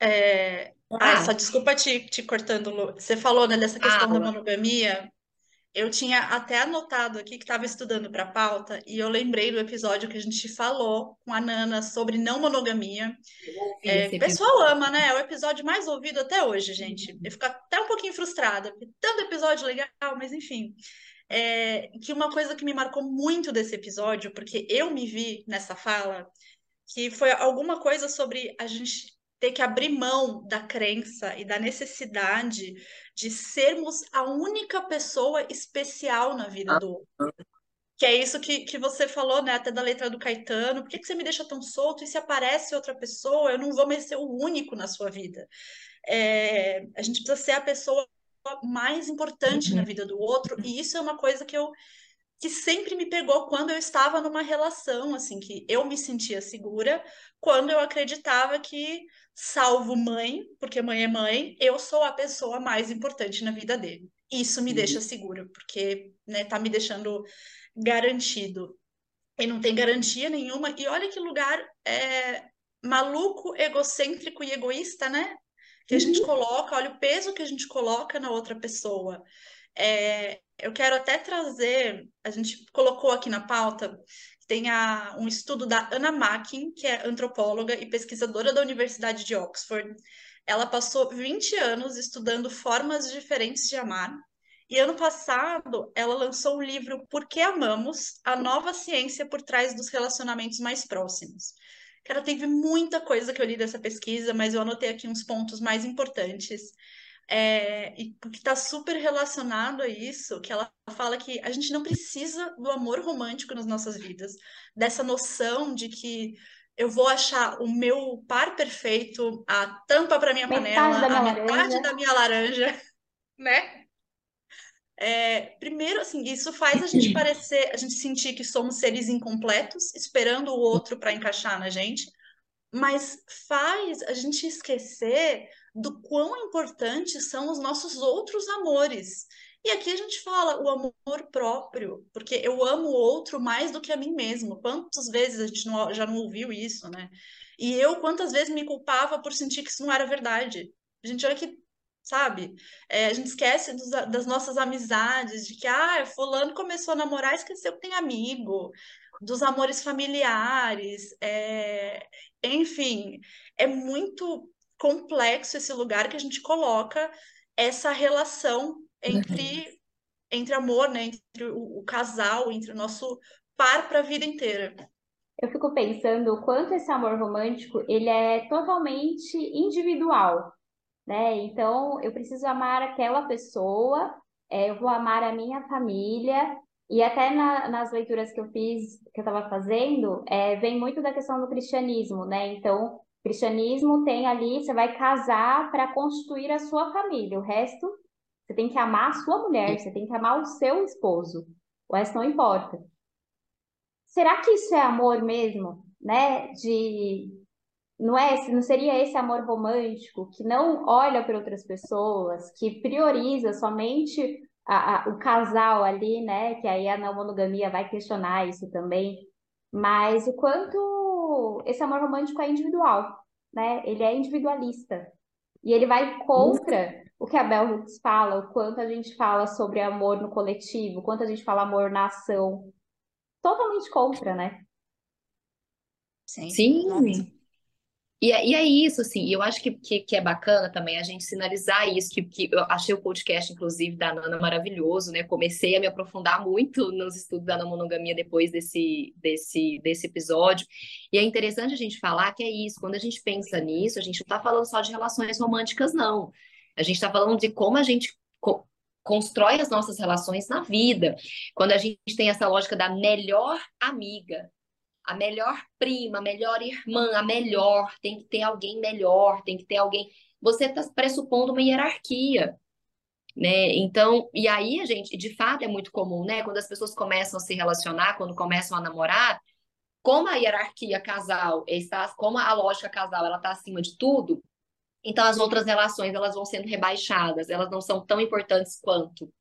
É... Ah, só desculpa te, te cortando, Lu. Você falou, né, dessa questão da monogamia. Eu tinha até anotado aqui que estava estudando para a pauta e eu lembrei do episódio que a gente falou com a Nana sobre não monogamia. É, o pessoal ama, né? É o episódio mais ouvido até hoje, gente. Eu fico até um pouquinho frustrada, porque tanto episódio legal, mas enfim. É, que uma coisa que me marcou muito desse episódio, porque eu me vi nessa fala, que foi alguma coisa sobre a gente ter que abrir mão da crença e da necessidade de sermos a única pessoa especial na vida do outro. Que é isso que, que você falou, né? Até da letra do Caetano. Por que, que você me deixa tão solto? E se aparece outra pessoa, eu não vou mais ser o único na sua vida. É, a gente precisa ser a pessoa mais importante na uhum. vida do outro, e isso é uma coisa que eu que sempre me pegou quando eu estava numa relação, assim, que eu me sentia segura, quando eu acreditava que, salvo mãe, porque mãe é mãe, eu sou a pessoa mais importante na vida dele. Isso me uhum. deixa segura, porque, né, tá me deixando garantido. E não tem garantia nenhuma. E olha que lugar é, maluco, egocêntrico e egoísta, né? Que a gente uhum. coloca, olha o peso que a gente coloca na outra pessoa. É, eu quero até trazer, a gente colocou aqui na pauta, tem a, um estudo da Anna Mackin, que é antropóloga e pesquisadora da Universidade de Oxford. Ela passou 20 anos estudando formas diferentes de amar. E ano passado, ela lançou o livro Por que Amamos? A Nova Ciência por Trás dos Relacionamentos Mais Próximos. Cara, teve muita coisa que eu li dessa pesquisa, mas eu anotei aqui uns pontos mais importantes. É, e que está super relacionado a isso, que ela fala que a gente não precisa do amor romântico nas nossas vidas, dessa noção de que eu vou achar o meu par perfeito, a tampa para minha metade panela, a metade laranja. da minha laranja, né? É, primeiro, assim, isso faz a gente parecer, a gente sentir que somos seres incompletos, esperando o outro para encaixar na gente, mas faz a gente esquecer do quão importantes são os nossos outros amores. E aqui a gente fala o amor próprio, porque eu amo o outro mais do que a mim mesmo. Quantas vezes a gente não, já não ouviu isso, né? E eu, quantas vezes me culpava por sentir que isso não era verdade. A gente olha que, sabe? É, a gente esquece dos, das nossas amizades, de que, ah, fulano começou a namorar, esqueceu que tem amigo, dos amores familiares, é... enfim, é muito complexo esse lugar que a gente coloca essa relação entre, uhum. entre amor, né? Entre o, o casal, entre o nosso par para a vida inteira. Eu fico pensando o quanto esse amor romântico ele é totalmente individual, né? Então eu preciso amar aquela pessoa, é, eu vou amar a minha família e até na, nas leituras que eu fiz, que eu estava fazendo, é, vem muito da questão do cristianismo, né? Então cristianismo tem ali, você vai casar para constituir a sua família. O resto, você tem que amar a sua mulher, você tem que amar o seu esposo. O resto não importa. Será que isso é amor mesmo, né? De não é, não seria esse amor romântico que não olha para outras pessoas, que prioriza somente a, a, o casal ali, né? Que aí a não monogamia vai questionar isso também. Mas o quanto esse amor romântico é individual, né? Ele é individualista. E ele vai contra o que a Bell Hooks fala, o quanto a gente fala sobre amor no coletivo, o quanto a gente fala amor na ação. Totalmente contra, né? Sim. Sim. E, é, e é isso, assim, e eu acho que, que, que, é bacana também a gente sinalizar isso, que, que eu achei o podcast, inclusive, da Nana maravilhoso, né? Comecei a me aprofundar muito nos estudos da monogamia depois desse, desse, desse episódio. E é interessante a gente falar que é isso, quando a gente pensa nisso, a gente não está falando só de relações românticas, não. A gente está falando de como a gente co constrói as nossas relações na vida. Quando a gente tem essa lógica da melhor amiga, a melhor prima, a melhor irmã, a melhor, tem que ter alguém melhor, tem que ter alguém. Você está pressupondo uma hierarquia. Né? Então, e aí gente, de fato, é muito comum, né? Quando as pessoas começam a se relacionar, quando começam a namorar, como a hierarquia casal está, como a lógica casal, ela está acima de tudo, então as outras relações elas vão sendo rebaixadas, elas não são tão importantes quanto.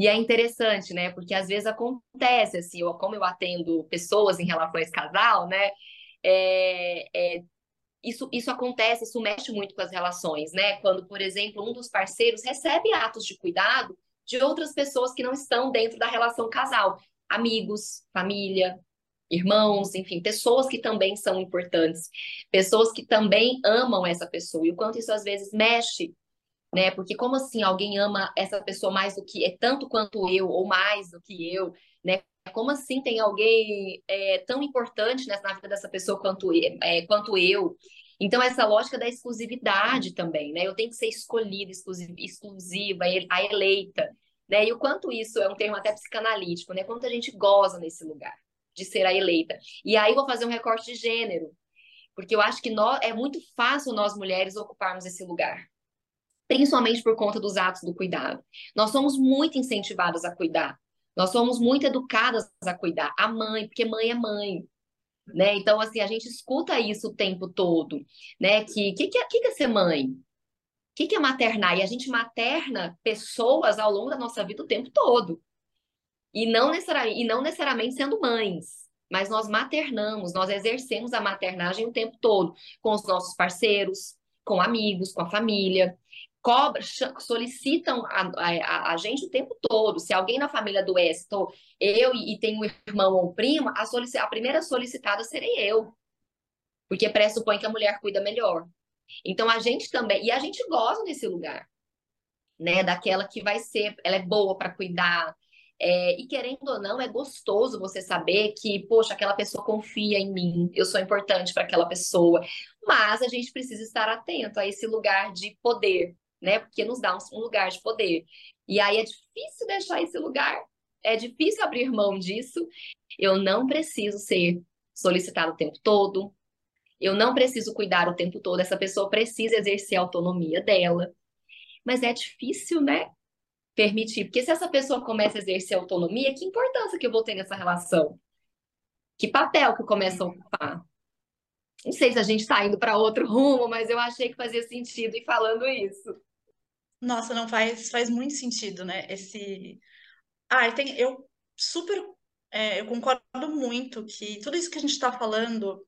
E é interessante, né? Porque às vezes acontece, assim, eu, como eu atendo pessoas em relações casal, né? É, é, isso, isso acontece, isso mexe muito com as relações, né? Quando, por exemplo, um dos parceiros recebe atos de cuidado de outras pessoas que não estão dentro da relação casal, amigos, família, irmãos, enfim, pessoas que também são importantes, pessoas que também amam essa pessoa, e o quanto isso às vezes mexe, né? Porque como assim alguém ama essa pessoa mais do que é tanto quanto eu, ou mais do que eu, né? Como assim tem alguém é, tão importante né, na vida dessa pessoa quanto, é, quanto eu? Então, essa lógica da exclusividade também, né? Eu tenho que ser escolhida, exclusiva, a eleita, né? E o quanto isso é um termo até psicanalítico, né? Quanto a gente goza nesse lugar de ser a eleita. E aí vou fazer um recorte de gênero, porque eu acho que nós, é muito fácil nós mulheres ocuparmos esse lugar, principalmente por conta dos atos do cuidado. Nós somos muito incentivadas a cuidar, nós somos muito educadas a cuidar. A mãe, porque mãe é mãe. Né? Então, assim, a gente escuta isso o tempo todo, né? Que que, que, é, que é ser mãe? O que, que é maternar? E a gente materna pessoas ao longo da nossa vida o tempo todo. E não, necessariamente, e não necessariamente sendo mães, mas nós maternamos, nós exercemos a maternagem o tempo todo, com os nossos parceiros, com amigos, com a família cobra, solicitam a, a, a, gente o tempo todo. Se alguém na família adoece, tô, eu e, e um irmão ou prima, a, solic, a primeira solicitada serei eu. Porque pressupõe que a mulher cuida melhor. Então a gente também, e a gente gosta desse lugar, né? Daquela que vai ser, ela é boa para cuidar. É, e querendo ou não, é gostoso você saber que, poxa, aquela pessoa confia em mim, eu sou importante para aquela pessoa. Mas a gente precisa estar atento a esse lugar de poder, né? Porque nos dá um, lugar de poder. E aí é difícil deixar esse lugar, é difícil abrir mão disso. Eu não preciso ser solicitado o tempo todo, eu não preciso cuidar o tempo todo, essa pessoa precisa exercer a autonomia dela. Mas é difícil, né? Permitir, porque se essa pessoa começa a exercer a autonomia, que importância que eu vou ter nessa relação? Que papel que começa a ocupar? Não sei se a gente está indo para outro rumo, mas eu achei que fazia sentido ir falando isso. Nossa, não faz, faz muito sentido, né? Esse. Ah, tem, eu super. É, eu concordo muito que tudo isso que a gente está falando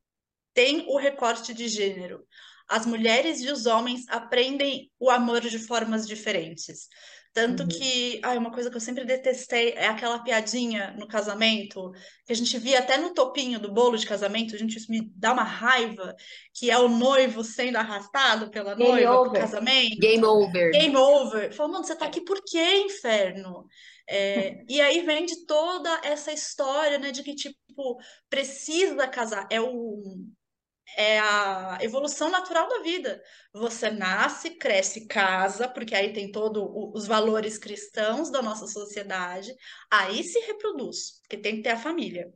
tem o recorte de gênero. As mulheres e os homens aprendem o amor de formas diferentes. Tanto uhum. que, ah, uma coisa que eu sempre detestei é aquela piadinha no casamento, que a gente via até no topinho do bolo de casamento, a gente isso me dá uma raiva, que é o noivo sendo arrastado pela Game noiva over. pro casamento. Game over. Game over. Falou, mano, você tá aqui por quê, inferno? É, e aí vem de toda essa história, né, de que, tipo, precisa casar. É o é a evolução natural da vida. Você nasce, cresce, casa, porque aí tem todos os valores cristãos da nossa sociedade, aí se reproduz, porque tem que ter a família.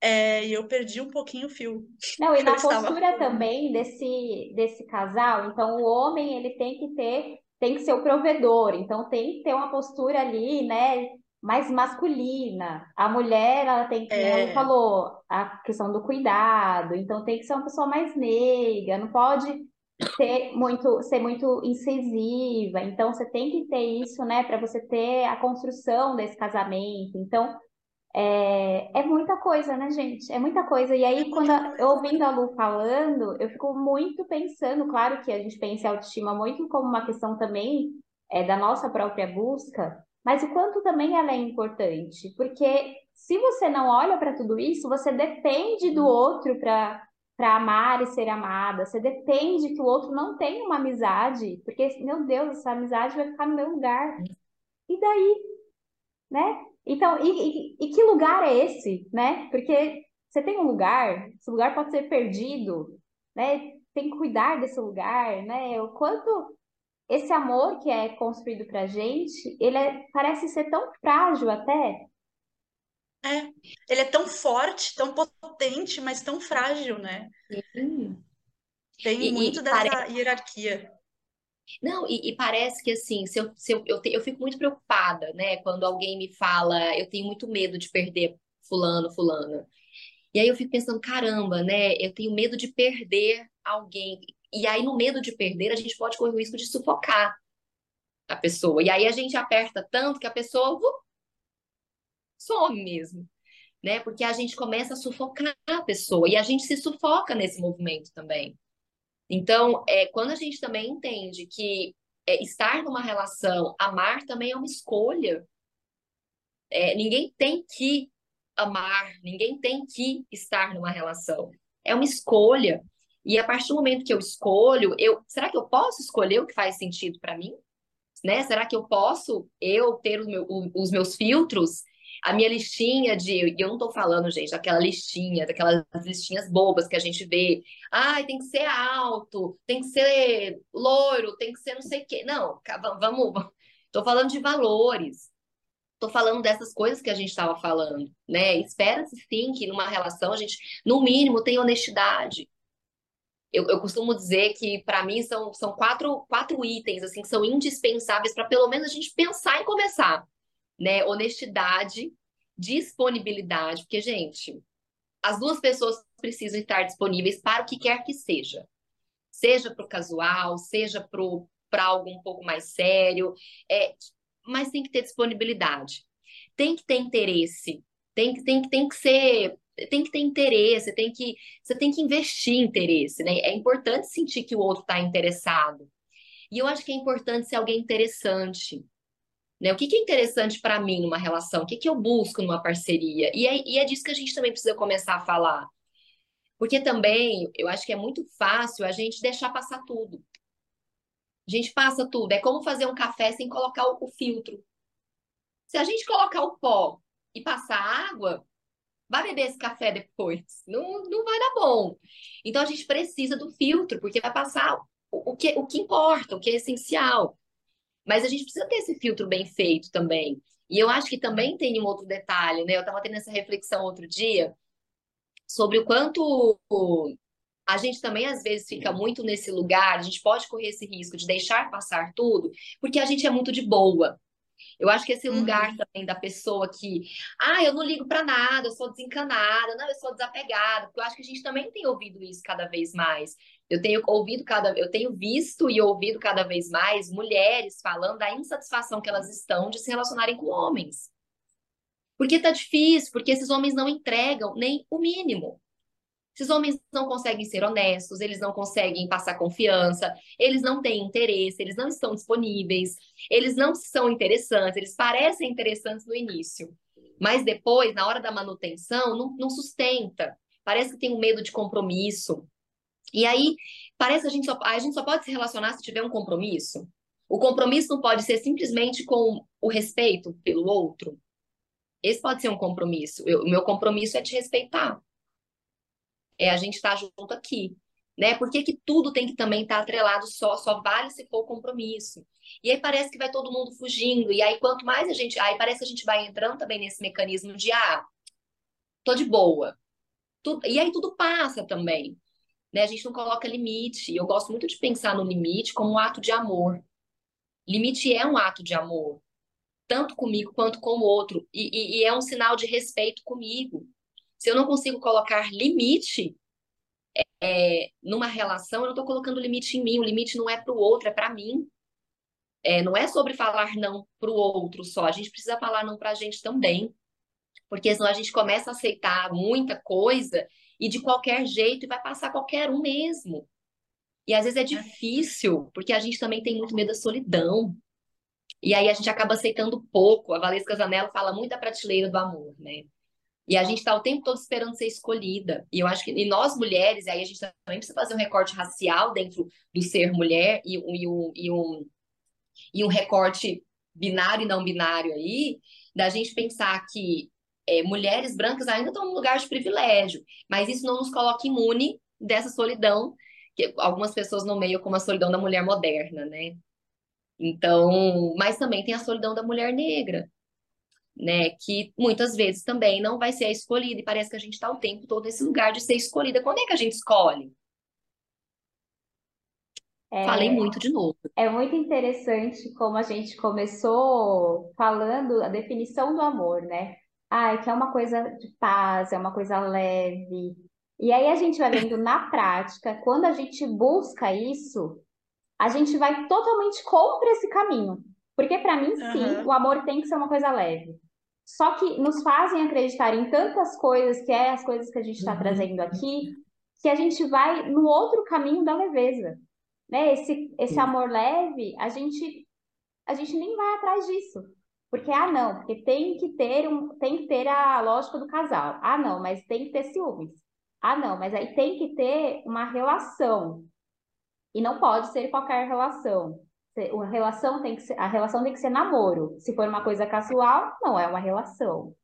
É, e eu perdi um pouquinho o fio. Não, e na postura estava... também desse, desse casal, então o homem ele tem que ter, tem que ser o provedor, então tem que ter uma postura ali, né, mais masculina. A mulher, ela tem que, é. ela falou, a questão do cuidado, então tem que ser uma pessoa mais meiga, não pode ser muito, ser muito incisiva. Então você tem que ter isso, né, para você ter a construção desse casamento. Então é, é muita coisa, né, gente? É muita coisa. E aí, quando eu ouvindo a Lu falando, eu fico muito pensando, claro que a gente pensa em autoestima muito como uma questão também é, da nossa própria busca, mas o quanto também ela é importante, porque se você não olha para tudo isso, você depende do outro para para amar e ser amada, você depende que o outro não tenha uma amizade, porque, meu Deus, essa amizade vai ficar no meu lugar. E daí? Né? Então, e, e, e que lugar é esse, né? Porque você tem um lugar, esse lugar pode ser perdido, né? Tem que cuidar desse lugar, né? O quanto esse amor que é construído pra gente, ele é, parece ser tão frágil até. É, ele é tão forte, tão potente, mas tão frágil, né? Sim. Tem e, muito e dessa parece... hierarquia. Não, e, e, parece que assim, se eu, se eu, eu, te, eu fico muito preocupada, né? Quando alguém me fala, eu tenho muito medo de perder fulano, fulana. E aí eu fico pensando, caramba, né? Eu tenho medo de perder alguém. E aí, no medo de perder, a gente pode correr o risco de sufocar a pessoa. E aí a gente aperta tanto que a pessoa uh, some mesmo. Né? Porque a gente começa a sufocar a pessoa e a gente se sufoca nesse movimento também. Então, é, quando a gente também entende que é, estar numa relação, amar também é uma escolha. É, ninguém tem que amar, ninguém tem que estar numa relação. É uma escolha. E a partir do momento que eu escolho, eu, será que eu posso escolher o que faz sentido para mim? Né? Será que eu posso eu ter meu, os meus filtros a minha listinha de. E eu não tô falando, gente, daquela listinha, daquelas listinhas bobas que a gente vê. Ai, tem que ser alto, tem que ser loiro, tem que ser não sei o quê. Não, vamos. Tô falando de valores. Tô falando dessas coisas que a gente estava falando, né? Espera-se sim que numa relação a gente, no mínimo, tenha honestidade. Eu, eu costumo dizer que, para mim, são, são quatro, quatro itens assim, que são indispensáveis para pelo menos a gente pensar em começar né? Honestidade, disponibilidade, porque, gente, as duas pessoas precisam estar disponíveis para o que quer que seja. Seja para o casual, seja para algo um pouco mais sério, é, mas tem que ter disponibilidade. Tem que ter interesse, tem que, tem, tem que ser tem que ter interesse, tem que, você tem que investir interesse, né? É importante sentir que o outro está interessado. E eu acho que é importante ser alguém interessante. Né? O que, que é interessante para mim numa relação? O que, que eu busco numa parceria? E é, e é disso que a gente também precisa começar a falar. Porque também eu acho que é muito fácil a gente deixar passar tudo. A gente passa tudo. É como fazer um café sem colocar o, o filtro. Se a gente colocar o pó e passar água, vai beber esse café depois. Não, não vai dar bom. Então a gente precisa do filtro, porque vai passar o, o, que, o que importa, o que é essencial. Mas a gente precisa ter esse filtro bem feito também. E eu acho que também tem um outro detalhe, né? Eu estava tendo essa reflexão outro dia sobre o quanto a gente também às vezes fica muito nesse lugar, a gente pode correr esse risco de deixar passar tudo, porque a gente é muito de boa. Eu acho que esse lugar uhum. também da pessoa que, ah, eu não ligo para nada, eu sou desencanada, não, eu sou desapegada, porque eu acho que a gente também tem ouvido isso cada vez mais. Eu tenho ouvido cada, eu tenho visto e ouvido cada vez mais mulheres falando da insatisfação que elas estão de se relacionarem com homens. Porque tá difícil, porque esses homens não entregam nem o mínimo. Esses homens não conseguem ser honestos, eles não conseguem passar confiança, eles não têm interesse, eles não estão disponíveis, eles não são interessantes, eles parecem interessantes no início, mas depois, na hora da manutenção, não, não sustenta. Parece que tem um medo de compromisso, e aí, parece que a gente, só, a gente só pode se relacionar se tiver um compromisso. O compromisso não pode ser simplesmente com o respeito pelo outro. Esse pode ser um compromisso. O meu compromisso é te respeitar. É a gente estar tá junto aqui. Né? Por que, que tudo tem que também estar tá atrelado só, só vale se for compromisso? E aí parece que vai todo mundo fugindo, e aí quanto mais a gente. Aí parece que a gente vai entrando também nesse mecanismo de ah, tô de boa. e aí tudo passa também né? A gente não coloca limite. Eu gosto muito de pensar no limite como um ato de amor. Limite é um ato de amor, tanto comigo quanto com o outro, e, e, e é um sinal de respeito comigo. Se eu não consigo colocar limite é, numa relação, eu não estou colocando limite em mim. O limite não é para o outro, é para mim. É, não é sobre falar não para o outro só. A gente precisa falar não para a gente também. Porque senão a gente começa a aceitar muita coisa e de qualquer jeito e vai passar qualquer um mesmo. E às vezes é difícil, porque a gente também tem muito medo da solidão. E aí a gente acaba aceitando pouco. A Valesca Zanello fala muito da prateleira do amor, né? E a gente está o tempo todo esperando ser escolhida. E eu acho que e nós mulheres, aí a gente também precisa fazer um recorte racial dentro do ser mulher e, e, um, e, um, e um recorte binário e não binário aí, da gente pensar que é, mulheres brancas ainda estão no lugar de privilégio, mas isso não nos coloca imune dessa solidão que algumas pessoas nomeiam como a solidão da mulher moderna, né? Então, mas também tem a solidão da mulher negra, né? Que muitas vezes também não vai ser a escolhida e parece que a gente está o tempo todo nesse lugar de ser escolhida. Quando é que a gente escolhe? É, Falei muito de novo. É muito interessante como a gente começou falando a definição do amor, né? Ah, que é uma coisa de paz, é uma coisa leve. E aí a gente vai vendo na prática, quando a gente busca isso, a gente vai totalmente contra esse caminho. Porque para mim, sim, uhum. o amor tem que ser uma coisa leve. Só que nos fazem acreditar em tantas coisas, que é as coisas que a gente está uhum. trazendo aqui, que a gente vai no outro caminho da leveza, né? Esse, esse amor leve, a gente, a gente nem vai atrás disso. Porque, ah, não, porque tem que ter um, tem que ter a lógica do casal. Ah, não, mas tem que ter ciúmes. Ah, não, mas aí tem que ter uma relação. E não pode ser qualquer relação. A relação tem que ser, a relação tem que ser namoro. Se for uma coisa casual, não é uma relação.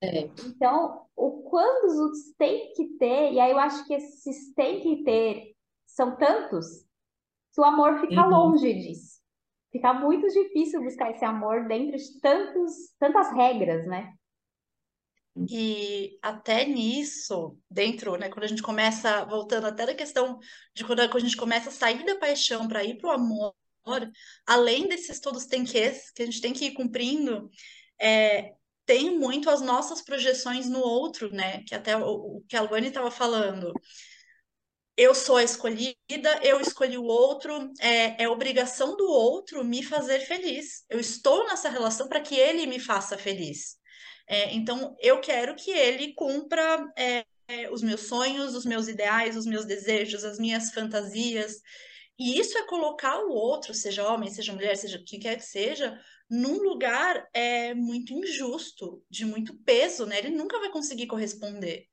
É. Então, o quando os tem que ter, e aí eu acho que esses tem que ter são tantos que o amor fica Uhum. longe disso. Fica muito difícil buscar esse amor dentro de tantos, tantas regras, né? E até nisso, dentro, né, quando a gente começa, voltando até da questão de quando a gente começa a sair da paixão para ir para o amor, além desses todos tem quês que a gente tem que ir cumprindo, é, tem muito as nossas projeções no outro, né? Que até o, o que a Luane estava falando. Eu sou a escolhida, eu escolhi o outro, é, é obrigação do outro me fazer feliz. Eu estou nessa relação para que ele me faça feliz. É, então, eu quero que ele cumpra é, os meus sonhos, os meus ideais, os meus desejos, as minhas fantasias. E isso é colocar o outro, seja homem, seja mulher, seja o que quer que seja, num lugar é, muito injusto, de muito peso, né? Ele nunca vai conseguir corresponder.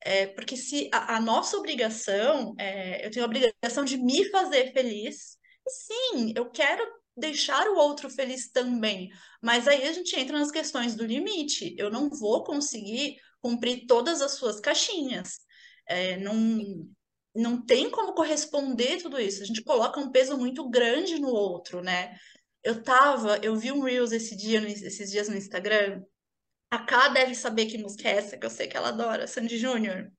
É, porque se a, a nossa obrigação, é, eu tenho a obrigação de me fazer feliz, sim, eu quero deixar o outro feliz também, mas aí a gente entra nas questões do limite. Eu não vou conseguir cumprir todas as suas caixinhas. É, não, não tem como corresponder tudo isso. A gente coloca um peso muito grande no outro, né? Eu tava, eu vi um Reels esse dia, esses dias no Instagram. A Ká deve saber que música é essa, que eu sei que ela adora, Sandy Júnior.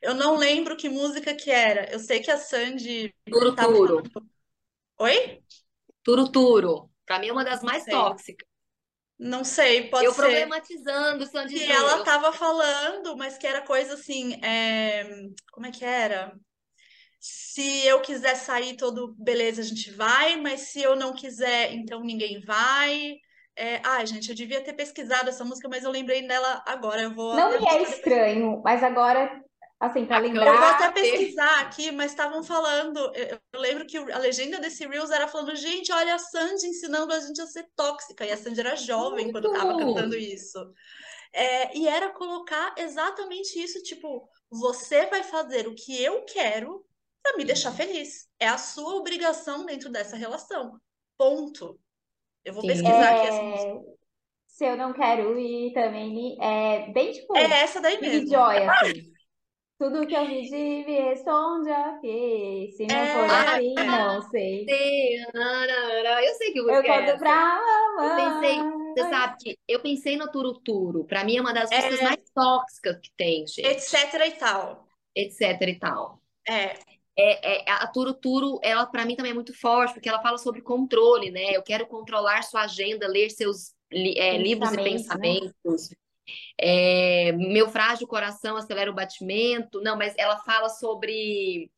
Eu não lembro que música que era. Eu sei que a Sandy Turo tava Turo. Oi? Turo Turo. Pra mim é uma das mais Sei. tóxicas. Não sei, pode Eu ser. problematizando Sandy que Júnior. ela Eu- tava falando, mas que era coisa assim, é, como é que era? Se eu quiser sair todo, beleza, a gente vai, mas se eu não quiser, então ninguém vai. É, ai, gente, eu devia ter pesquisado essa música, mas eu lembrei dela agora. Eu vou Não me é buscar depois. estranho, mas agora, assim, para Bacana. Eu vou lembrar, até pesquisar aqui, mas estavam falando. Eu eu lembro que a legenda desse Reels era falando: gente, olha a Sandy ensinando a gente a ser tóxica. E a Sandy era jovem quando estava Muito. cantando isso. É, e era colocar exatamente isso: tipo, você vai fazer o que eu quero para me deixar feliz. É a sua obrigação dentro dessa relação. Ponto. Eu vou Sim. pesquisar aqui essa música. é, se eu não quero ir também, é bem tipo É essa daí Big mesmo. Joy, assim. Tudo que eu pedir me responde ok. Se não for É, assim, é. não sei. sei, nananara. Eu sei que Eu música é conto essa. pra Eu pensei, mamãe. você sabe que eu pensei no Turo Turo. Pra mim é uma das É. músicas mais tóxicas que tem, gente. Etc e tal. Etc e tal. É, É, é, a Turo Turo, ela para mim também é muito forte, porque ela fala sobre controle, né? Eu quero controlar sua agenda, ler seus é, livros e Pensamentos, né? pensamentos. É, meu frágil coração acelera o batimento. Não, mas ela fala sobre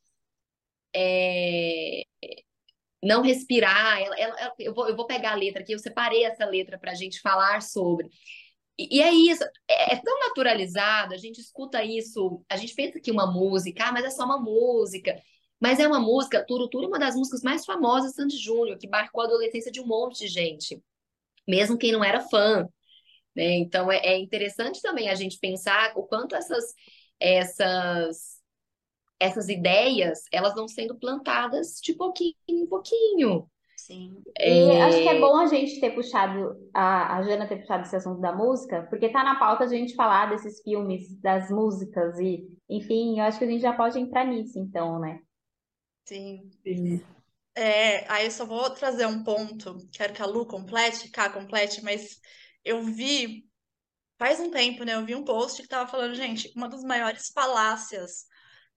é, não respirar. Ela- ela- eu vou, eu vou pegar a letra aqui, eu separei essa letra para a gente falar sobre. E, é isso, é, é tão naturalizado, a gente escuta isso, a gente pensa que uma música, ah, mas é só uma música. Mas é uma música, Turo é uma das músicas mais famosas de Sandy Júnior, que marcou a adolescência de um monte de gente, mesmo quem não era fã, né? Então é, é interessante também a gente pensar o quanto essas, essas, essas ideias, elas vão sendo plantadas de pouquinho em pouquinho. Sim. E acho que é bom a gente ter puxado, a, a Jana ter puxado esse assunto da música, porque tá na pauta a gente falar desses filmes, das músicas e, enfim, eu acho que a gente já pode entrar nisso, então, né? Sim. É, aí eu só vou trazer um ponto, quero que a Lu complete, Cá complete, mas eu vi faz um tempo, né? Eu vi um post que tava falando, gente, uma das maiores falácias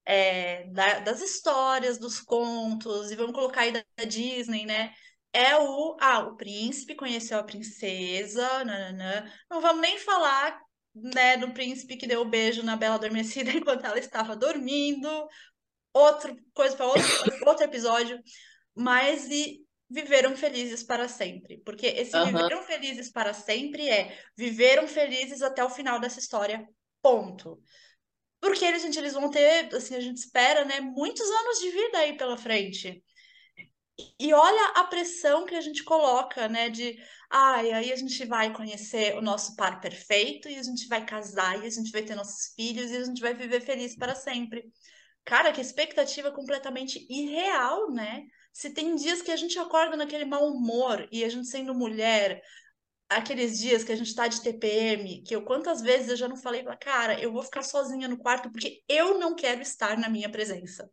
é, da- das histórias, dos contos, e vamos colocar aí da, da Disney, né? É o, ah, o príncipe conheceu a princesa, nananã. Não vamos nem falar, né, do príncipe que deu o beijo na Bela Adormecida enquanto ela estava dormindo, outro coisa para outro, outro episódio, mas e viveram felizes para sempre, porque esse Aham. viveram felizes para sempre é viveram felizes até o final dessa história, ponto. Porque eles, gente, eles vão ter, assim, a gente espera, né, muitos anos de vida aí pela frente. E olha a pressão que a gente coloca, né, de, ai, aí a gente vai conhecer o nosso par perfeito e a gente vai casar e a gente vai ter nossos filhos e a gente vai viver feliz para sempre. Cara, que expectativa completamente irreal, né? Se tem dias que a gente acorda naquele mau humor e a gente sendo mulher, aqueles dias que a gente tá de TPM, que eu quantas vezes eu já não falei pra cara, eu vou ficar sozinha no quarto porque eu não quero estar na minha presença.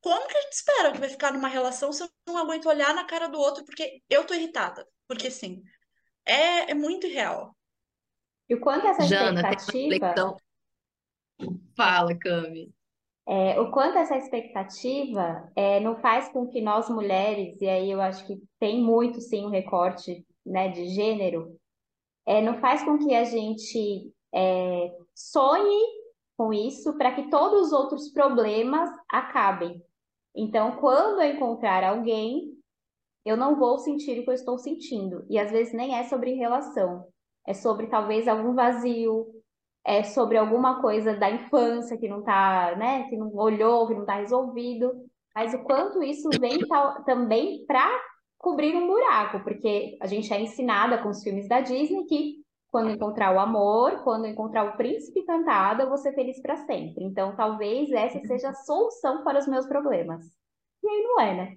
Como que a gente espera que vai ficar numa relação se eu não aguento olhar na cara do outro porque eu tô irritada? Porque sim, é, é muito irreal. E o quanto essa Jana, tem uma expectativa. Fala, Cami. é, o quanto essa expectativa é, não faz com que nós mulheres, e aí eu acho que tem muito sim um recorte, né, de gênero, é, não faz com que a gente é, sonhe com isso para que todos os outros problemas acabem. Então, quando eu encontrar alguém, eu não vou sentir o que eu estou sentindo. E às vezes nem é sobre relação, é sobre talvez algum vazio, é sobre alguma coisa da infância que não tá, né, que não olhou, que não está resolvido. Mas o quanto isso vem também para cobrir um buraco, porque a gente é ensinada com os filmes da Disney que quando encontrar o amor, quando encontrar o príncipe encantado, eu vou ser feliz para sempre. Então, talvez essa seja a solução para os meus problemas. E aí não é, né?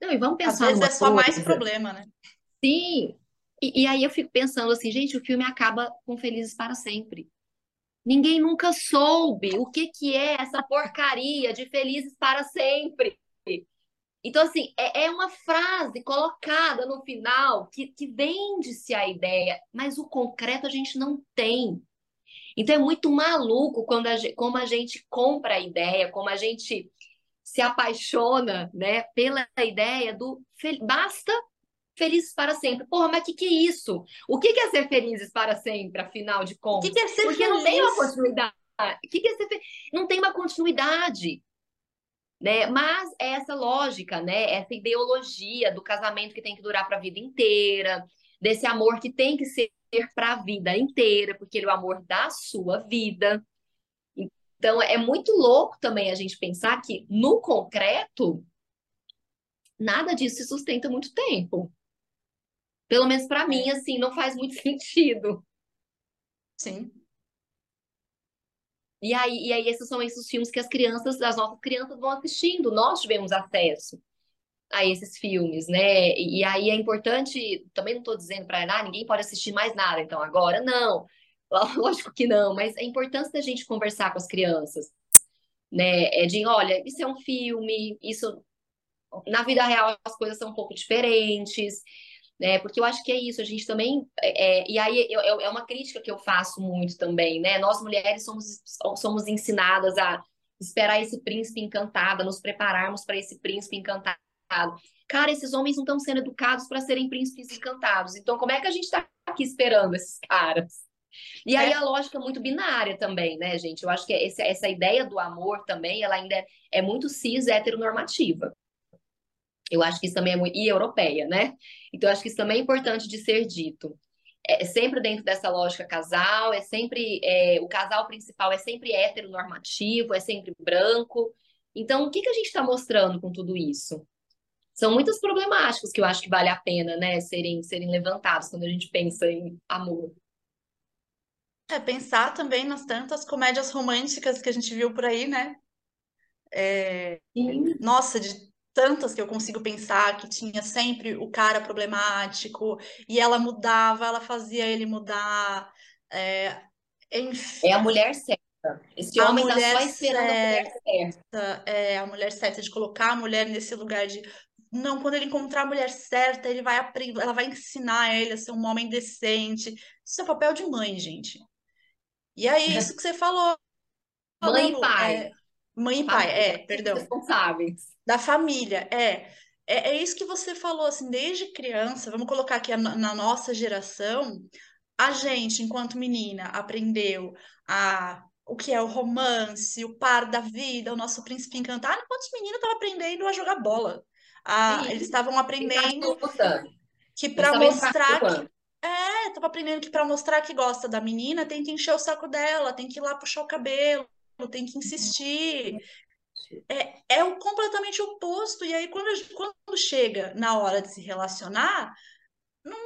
Não, e vamos Às pensar vezes numa é só mais coisa. problema, né? Sim. E, e aí eu fico pensando assim, gente, o filme acaba com Felizes para Sempre. Ninguém nunca soube o que que é essa porcaria de Felizes para Sempre. Então, assim, é, é uma frase colocada no final que, que vende-se a ideia, mas o concreto a gente não tem. Então é muito maluco quando a, como a gente compra a ideia, como a gente se apaixona, né, pela ideia do basta felizes para sempre. Porra, mas o que que é isso? O que que é ser felizes para sempre, afinal de O que contas? que é ser Porque não tem uma feliz? continuidade. O que que é ser fe... Não tem uma continuidade, né? Mas é essa lógica, né? Essa ideologia do casamento que tem que durar para a vida inteira, desse amor que tem que ser para a vida inteira, porque ele é o amor da sua vida. Então é muito louco também a gente pensar que no concreto nada disso se sustenta muito tempo. Pelo menos para mim, assim, não faz muito sentido. Sim. E aí, e aí esses são esses filmes que as crianças, as nossas crianças vão assistindo. Nós tivemos acesso a esses filmes, né? E, aí é importante, também não estou dizendo para ah, ninguém pode assistir mais nada, então agora não. Lógico que não, mas é importante da gente conversar com as crianças, né? É de, olha, isso é um filme, isso na vida real as coisas são um pouco diferentes, né? Porque eu acho que é isso, a gente também. É, é, e aí eu- eu- é uma crítica que eu faço muito também, né? Nós mulheres somos, somos ensinadas a esperar esse príncipe encantado, a nos prepararmos para esse príncipe encantado. Cara, esses homens não estão sendo educados para serem príncipes encantados. Então, como é que a gente está aqui esperando esses caras? E aí É. a lógica é muito binária também, né, gente? Eu acho que esse- essa ideia do amor também, ela ainda é, é muito cis heteronormativa. Eu acho que isso também é muito. E europeia, né? Então, eu acho que isso também é importante de ser dito. É sempre dentro dessa lógica casal, é sempre. é, o casal principal é sempre heteronormativo, é sempre branco. Então, o que que a gente está mostrando com tudo isso? São muitas problemáticas que eu acho que vale a pena, né, serem, serem levantados quando a gente pensa em amor. É pensar também nas tantas comédias românticas que a gente viu por aí, né? É, nossa, de tantas que eu consigo pensar que tinha sempre o cara problemático e ela mudava, ela fazia ele mudar. É, enfim, É a mulher certa. Esse A homem tá mulher só esperando a mulher certa. é a mulher certa de colocar a mulher nesse lugar de não, quando ele encontrar a mulher certa, ele vai aprender, ela vai ensinar ele a ser um homem decente. Isso é papel de mãe, gente. E aí, isso que você falou, Mãe e pai. é, mãe e pai, é, perdão. Responsáveis. Da família, é. É, é isso que você falou, assim, desde criança, vamos colocar aqui na, na nossa geração, a gente, enquanto menina, aprendeu a, o que é o romance, o par da vida, o nosso príncipe encantado, enquanto os meninos estavam aprendendo a jogar bola. A, Sim. eles estavam aprendendo que para mostrar que é, tava aprendendo que para mostrar que gosta da menina, tem que encher o saco dela, tem que ir lá puxar o cabelo, tem que insistir. É, é o completamente oposto. E aí, quando, quando chega na hora de se relacionar, não,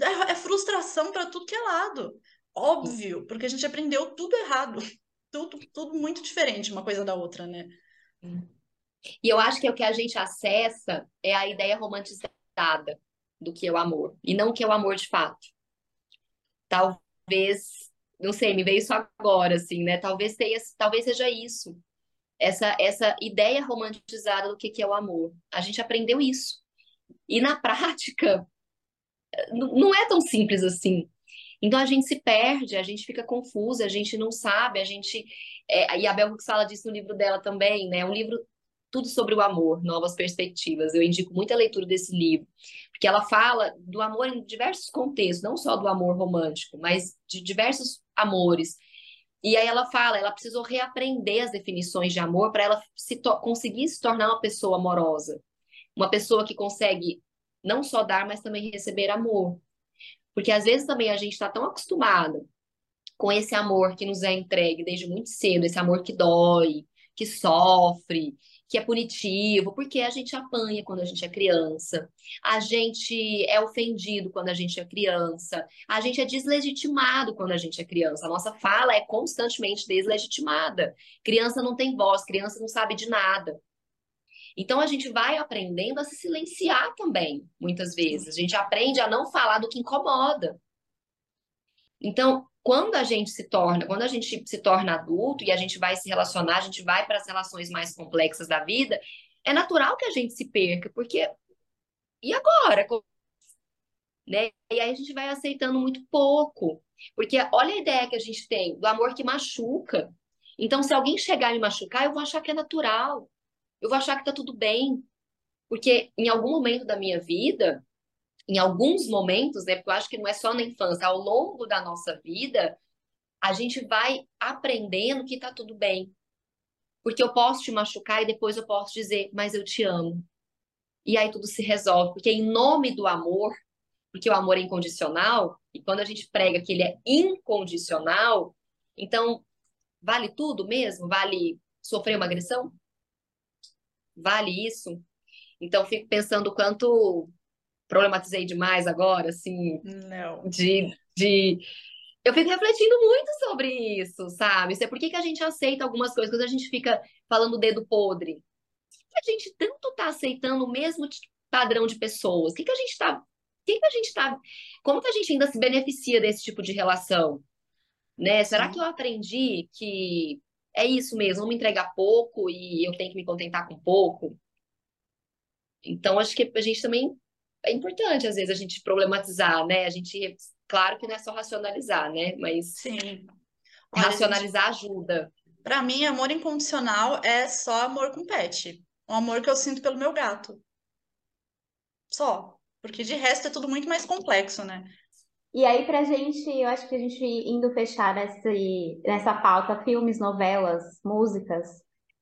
é, é frustração para tudo que é lado. Óbvio, porque a gente aprendeu tudo errado. Tudo, tudo muito diferente uma coisa da outra, né? E eu acho que é o que a gente acessa é a ideia romantizada do que é o amor, e não o que é o amor de fato. Talvez, não sei, me veio isso agora, assim, né? Talvez tenha, talvez seja isso. Essa, essa ideia romantizada do que, que é o amor. A gente aprendeu isso. E na prática, não é tão simples assim. Então a gente se perde, a gente fica confusa, a gente não sabe, a gente. É, e a Hooks fala disso no livro dela também, né? Um livro tudo sobre o amor, novas perspectivas. Eu indico muita leitura desse livro, porque ela fala do amor em diversos contextos, não só do amor romântico, mas de diversos amores. E aí ela fala, ela precisou reaprender as definições de amor para ela se conseguir se tornar uma pessoa amorosa, uma pessoa que consegue não só dar, mas também receber amor. Porque às vezes também a gente está tão acostumada com esse amor que nos é entregue desde muito cedo, esse amor que dói, que sofre, que é punitivo, porque a gente apanha quando a gente é criança, a gente é ofendido quando a gente é criança, a gente é deslegitimado quando a gente é criança. A nossa fala é constantemente deslegitimada. Criança não tem voz, criança não sabe de nada. Então a gente vai aprendendo a se silenciar também, muitas vezes. A gente aprende a não falar do que incomoda. Então, quando a gente se torna, quando a gente se torna adulto e a gente vai se relacionar, a gente vai para as relações mais complexas da vida, é natural que a gente se perca, porque e agora? Né? E aí a gente vai aceitando muito pouco. Porque olha a ideia que a gente tem do amor que machuca. Então, se alguém chegar e me machucar, eu vou achar que é natural eu vou achar que tá tudo bem. Porque em algum momento da minha vida, em alguns momentos, né, porque eu acho que não é só na infância, ao longo da nossa vida, a gente vai aprendendo que tá tudo bem. Porque eu posso te machucar e depois eu posso dizer, mas eu te amo. E aí tudo se resolve. Porque em nome do amor, porque o amor é incondicional, e quando a gente prega que ele é incondicional, então vale tudo mesmo? Vale sofrer uma agressão? Vale isso? Então, fico pensando quanto problematizei demais agora, assim, Não. de, de... Eu fico refletindo muito sobre isso, sabe? Isso é por que, que a gente aceita algumas coisas, quando a gente fica falando dedo podre. Por que a gente tanto tá aceitando o mesmo padrão de pessoas? O que, que a gente tá... Que que a gente tá... Como que a gente ainda se beneficia desse tipo de relação? Né? Será que eu aprendi que é isso mesmo, vamos entregar pouco e eu tenho que me contentar com pouco. Então, acho que a gente também é importante, às vezes, a gente problematizar, né? A gente, claro que não é só racionalizar, né? Mas Sim. Olha, racionalizar gente, ajuda. Para mim, amor incondicional é só amor com pet. O amor que eu sinto pelo meu gato. Só. Porque de resto é tudo muito mais complexo, né? E aí, pra gente, eu acho que a gente indo fechar nesse, nessa pauta, filmes, novelas, músicas,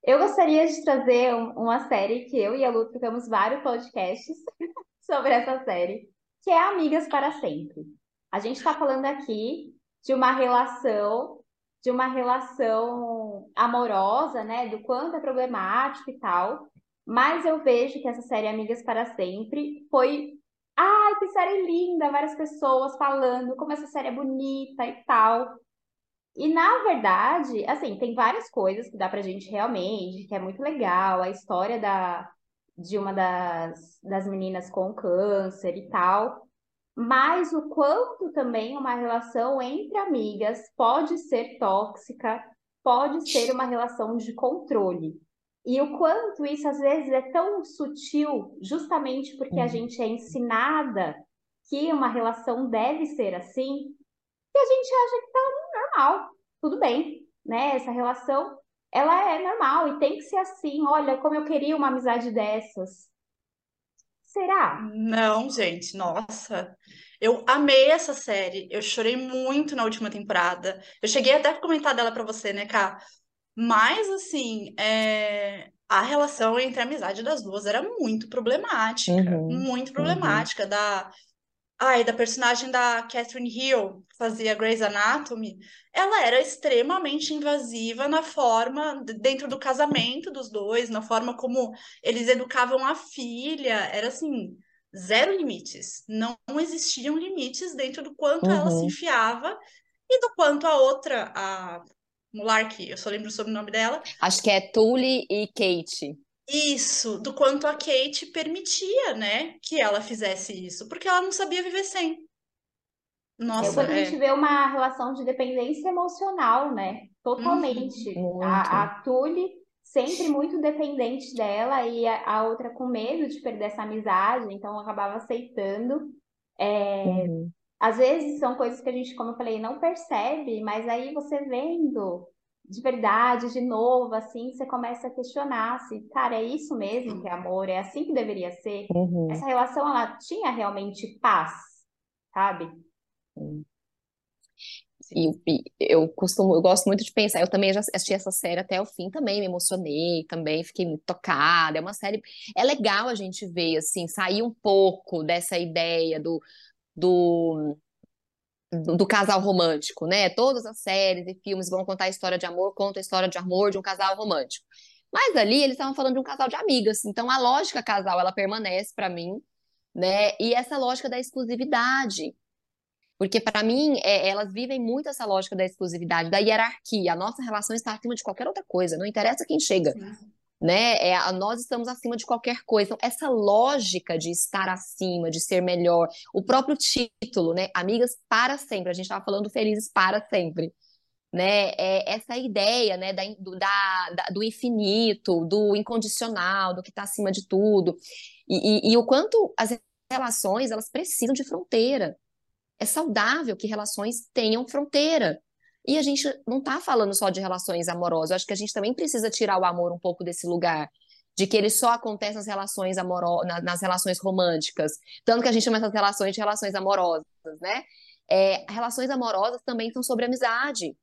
eu gostaria de trazer um, uma série que eu e a Lu trocamos vários podcasts sobre essa série, que é Amigas para Sempre. A gente está falando aqui de uma relação, de uma relação amorosa, né? Do quanto é problemático e tal. Mas eu vejo que essa série Amigas para Sempre foi Ai, que série linda! Várias pessoas falando como essa série é bonita e tal. E na verdade, assim, tem várias coisas que dá pra gente realmente, que é muito legal, a história da, de uma das, das meninas com câncer e tal, mas o quanto também uma relação entre amigas pode ser tóxica, pode ser uma relação de controle. E o quanto isso às vezes é tão sutil, justamente porque a uhum. gente é ensinada que uma relação deve ser assim, que a gente acha que tá normal, tudo bem, né? Essa relação, ela é normal e tem que ser assim. Olha, como eu queria uma amizade dessas. Será? Não, gente, nossa. Eu amei essa série. Eu chorei muito na última temporada. Eu cheguei até a comentar dela para você, né, Cá? Mas, assim, é... a relação entre a amizade das duas era muito problemática. Uhum, muito uhum. problemática. Uhum. Da... Ai, da personagem da Catherine Hill, que fazia Grey's Anatomy, ela era extremamente invasiva na forma, dentro do casamento dos dois, na forma como eles educavam a filha. Era assim, zero limites. Não existiam limites dentro do quanto ela se Uhum, enfiava e do quanto a outra, a Mulark, eu só lembro o sobrenome dela, Acho que é Tully e Kate. Isso, do quanto a Kate permitia, né, que ela fizesse isso, porque ela não sabia viver sem. É Nossa, quando a gente é. vê uma relação de dependência emocional, né? Uhum. Totalmente. A, Muito. a Tully sempre muito dependente dela e a, a outra com medo de perder essa amizade, então acabava aceitando. É, Uhum, às vezes são coisas que a gente, como eu falei, não percebe, mas aí você vendo de verdade, de novo, assim, você começa a questionar se, cara, é isso mesmo que é amor? É assim que deveria ser? uhum, Essa relação, ela tinha realmente paz, sabe? uhum. E, e eu costumo, eu gosto muito de pensar. Eu também já assisti essa série até o fim também, me emocionei também, fiquei muito tocada. É uma série, é legal a gente ver assim, sair um pouco dessa ideia do, do, do, casal romântico, né? Todas as séries e filmes vão contar a história de amor, contam a história de amor de um casal romântico. Mas ali eles estavam falando de um casal de amigas, então a lógica casal ela permanece para mim, né? E essa lógica da exclusividade. Porque, para mim, é, elas vivem muito essa lógica da exclusividade, da hierarquia. A nossa relação está acima de qualquer outra coisa, não interessa quem chega, Sim. Né? É, nós estamos acima de qualquer coisa. Então, essa lógica de estar acima, de ser melhor, o próprio título, né? Amigas para sempre. A gente estava falando felizes para sempre, né? É essa ideia, né? Da, do, da, da- do infinito, do incondicional, do que está acima de tudo. E, e, e o quanto as relações, elas precisam de fronteira é saudável que relações tenham fronteira. E a gente não está falando só de relações amorosas, eu acho que a gente também precisa tirar o amor um pouco desse lugar, de que ele só acontece nas relações amorosas, nas relações românticas, tanto que a gente chama essas relações de relações amorosas, né? É, relações amorosas também são sobre amizade.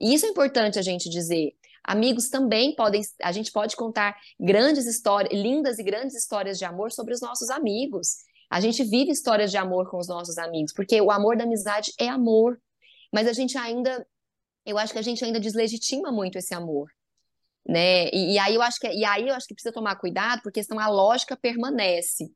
E isso é importante a gente dizer. Amigos também podem, a gente pode contar grandes histórias, lindas e grandes histórias de amor sobre os nossos amigos. A gente vive histórias de amor com os nossos amigos, porque o amor da amizade é amor. Mas a gente ainda, eu acho que a gente ainda deslegitima muito esse amor, né? E, e aí eu acho que, e aí eu acho que precisa tomar cuidado, porque senão a lógica permanece.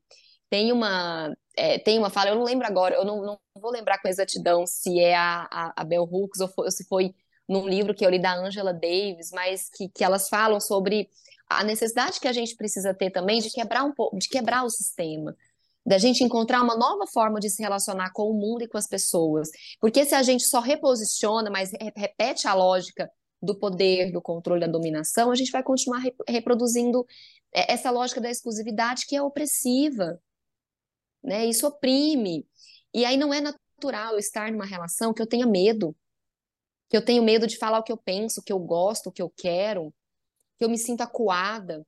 Tem uma, é, tem uma fala, eu não lembro agora, eu não, não vou lembrar com exatidão se é a, a, a Bell Hooks ou, foi, ou se foi num livro que eu li da Angela Davis, mas que, que elas falam sobre a necessidade que a gente precisa ter também de quebrar um pouco, de quebrar o sistema, da gente encontrar uma nova forma de se relacionar com o mundo e com as pessoas. Porque se a gente só reposiciona, mas re- repete a lógica do poder, do controle, da dominação, a gente vai continuar re- reproduzindo é, essa lógica da exclusividade que é opressiva, né? Isso oprime. E aí não é natural eu estar numa relação que eu tenha medo, que eu tenho medo de falar o que eu penso, o que eu gosto, o que eu quero, que eu me sinto acuada,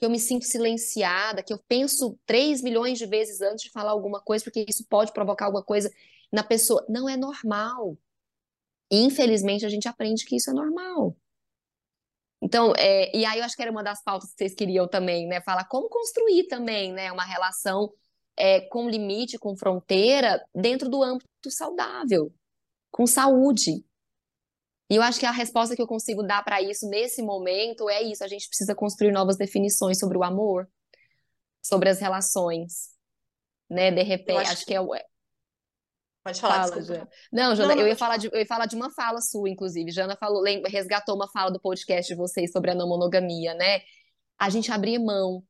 que eu me sinto silenciada, que eu penso três milhões de vezes antes de falar alguma coisa, porque isso pode provocar alguma coisa na pessoa. Não é normal. Infelizmente, a gente aprende que isso é normal. Então, é, e aí eu acho que era uma das pautas que vocês queriam também, né? Falar como construir também, né? Uma relação é, com limite, com fronteira, dentro do âmbito saudável, com saúde. E eu acho que a resposta que eu consigo dar para isso nesse momento é isso: a gente precisa construir novas definições sobre o amor, sobre as relações, né? De repente, acho acho que é o. Pode falar, Fala. Jana. Não, Jana, Não, não, eu ia falar de, eu ia falar de uma fala sua, inclusive. Jana falou, resgatou uma fala do podcast de vocês sobre a não monogamia, né? A gente abrir mão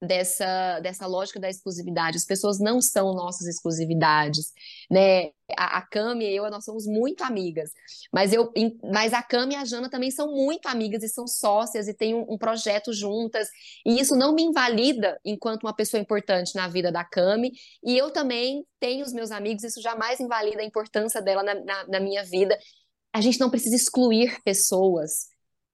dessa, dessa lógica da exclusividade. As pessoas não são nossas exclusividades, né? A, a Cami e eu, nós somos muito amigas, mas eu, mas a Cami e a Jana também são muito amigas e são sócias e têm um, um projeto juntas, e isso não me invalida enquanto uma pessoa importante na vida da Cami, e eu também tenho os meus amigos, isso jamais invalida a importância dela na, na, na minha vida. A gente não precisa excluir pessoas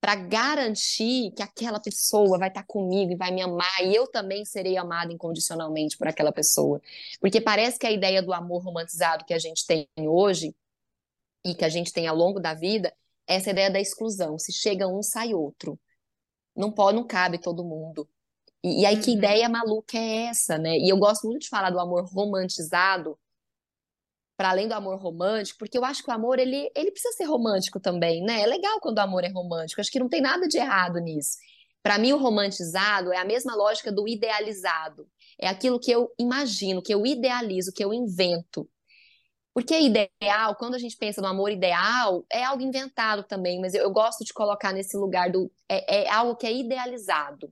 para garantir que aquela pessoa vai estar comigo e vai me amar, e eu também serei amada incondicionalmente por aquela pessoa. Porque parece que a ideia do amor romantizado que a gente tem hoje e que a gente tem ao longo da vida, é essa ideia da exclusão. Se chega um, sai outro. Não pode, não cabe todo mundo. E, e aí, que Uhum. ideia maluca é essa, né? E eu gosto muito de falar do amor romantizado, para além do amor romântico, porque eu acho que o amor, ele, ele precisa ser romântico também, né? É legal quando o amor é romântico, acho que não tem nada de errado nisso. Para mim, o romantizado é a mesma lógica do idealizado. É aquilo que eu imagino, que eu idealizo, que eu invento. Porque ideal, quando a gente pensa no amor ideal, é algo inventado também, mas eu, eu gosto de colocar nesse lugar do. É, é algo que é idealizado,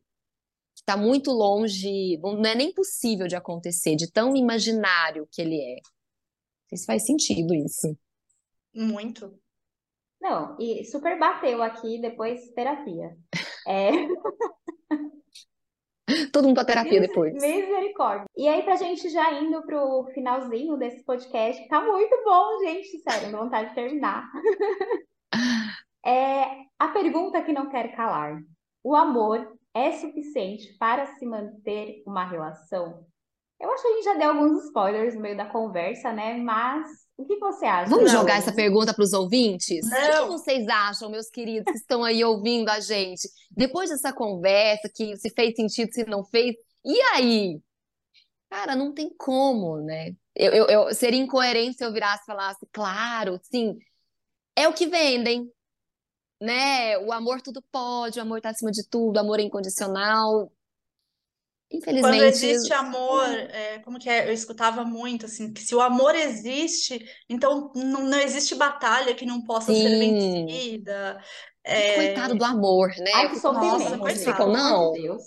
que está muito longe, não é nem possível de acontecer, de tão imaginário que ele é. Se faz sentido isso. Muito. Não, e super bateu aqui depois terapia. É, Todo mundo pra terapia depois. misericórdia. E aí, pra gente já indo pro finalzinho desse podcast, tá muito bom, gente, sério, dá vontade de terminar. É, a pergunta que não quer calar: o amor é suficiente para se manter uma relação? Eu acho que a gente já deu alguns spoilers no meio da conversa, né? Mas o que você acha, Vamos Não. jogar essa pergunta para os ouvintes? O que Não. que vocês acham, meus queridos, que estão aí ouvindo a gente? Depois dessa conversa, que se fez sentido, se não fez, e aí? Cara, não tem como, né? Eu, eu, eu seria incoerente se eu virasse e falasse, claro, sim, é o que vendem, né? O amor tudo pode, o amor tá acima de tudo, o amor é incondicional. Quando Infelizmente, existe amor, é, como que é? Eu escutava muito, assim, que se o amor existe, então não, não existe batalha que não possa ser sim. vencida. Ai, É, Coitado do amor, né? Ai, Eu que fico, Nossa, sofrimento, coitado. ficam, pelo amor não? de Deus.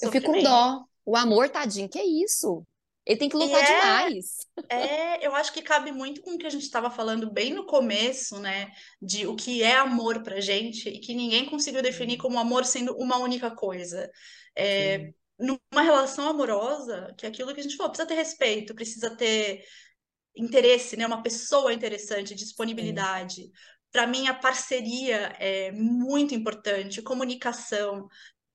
Eu fico com Sofrimento. dó. O amor, tadinho, que é isso? Ele tem que E lutar é, demais. é, eu acho que cabe muito com o que a gente estava falando bem no começo, né? De o que é amor pra gente e que ninguém conseguiu definir como amor sendo uma única coisa. É, Sim. Numa relação amorosa, que é aquilo que a gente falou, precisa ter respeito, precisa ter interesse, né? Uma pessoa interessante, disponibilidade. Para mim, a parceria é muito importante, comunicação.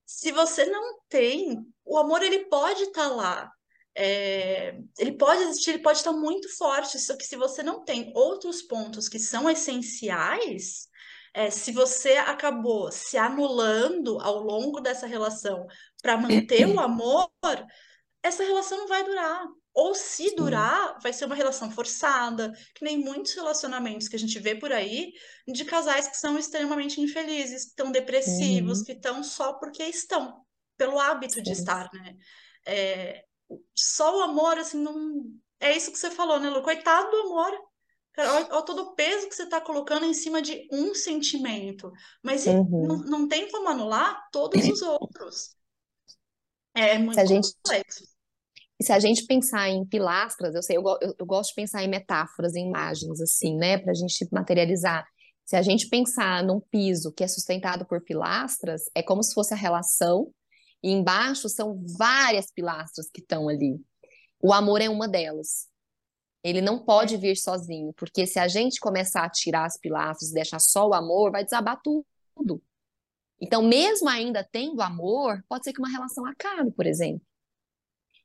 Se você não tem, o amor ele pode estar lá. É, ele pode existir, ele pode estar muito forte, só que se você não tem outros pontos que são essenciais, é, se você acabou se anulando ao longo dessa relação para manter o amor, essa relação não vai durar. Ou se durar, vai ser uma relação forçada, que nem muitos relacionamentos que a gente vê por aí, de casais que são extremamente infelizes, que estão depressivos, Uhum. que estão só porque estão, pelo hábito de Sim. estar, né? É, só o amor, assim, não. É isso que você falou, né, Lu? Coitado do amor. Cara, olha, olha todo o peso que você está colocando em cima de um sentimento. Mas e- não, Uhum. não tem como anular todos os outros. É Se muito a gente, complexo. se a gente pensar em pilastras, eu sei, eu, eu, eu gosto de pensar em metáforas, em imagens, assim, né, para a gente materializar. Se a gente pensar num piso que é sustentado por pilastras, é como se fosse a relação, e embaixo são várias pilastras que estão ali. O amor é uma delas. Ele não pode vir sozinho, porque se a gente começar a tirar as pilastras e deixar só o amor, vai desabar tudo. Então, mesmo ainda tendo amor, pode ser que uma relação acabe, por exemplo.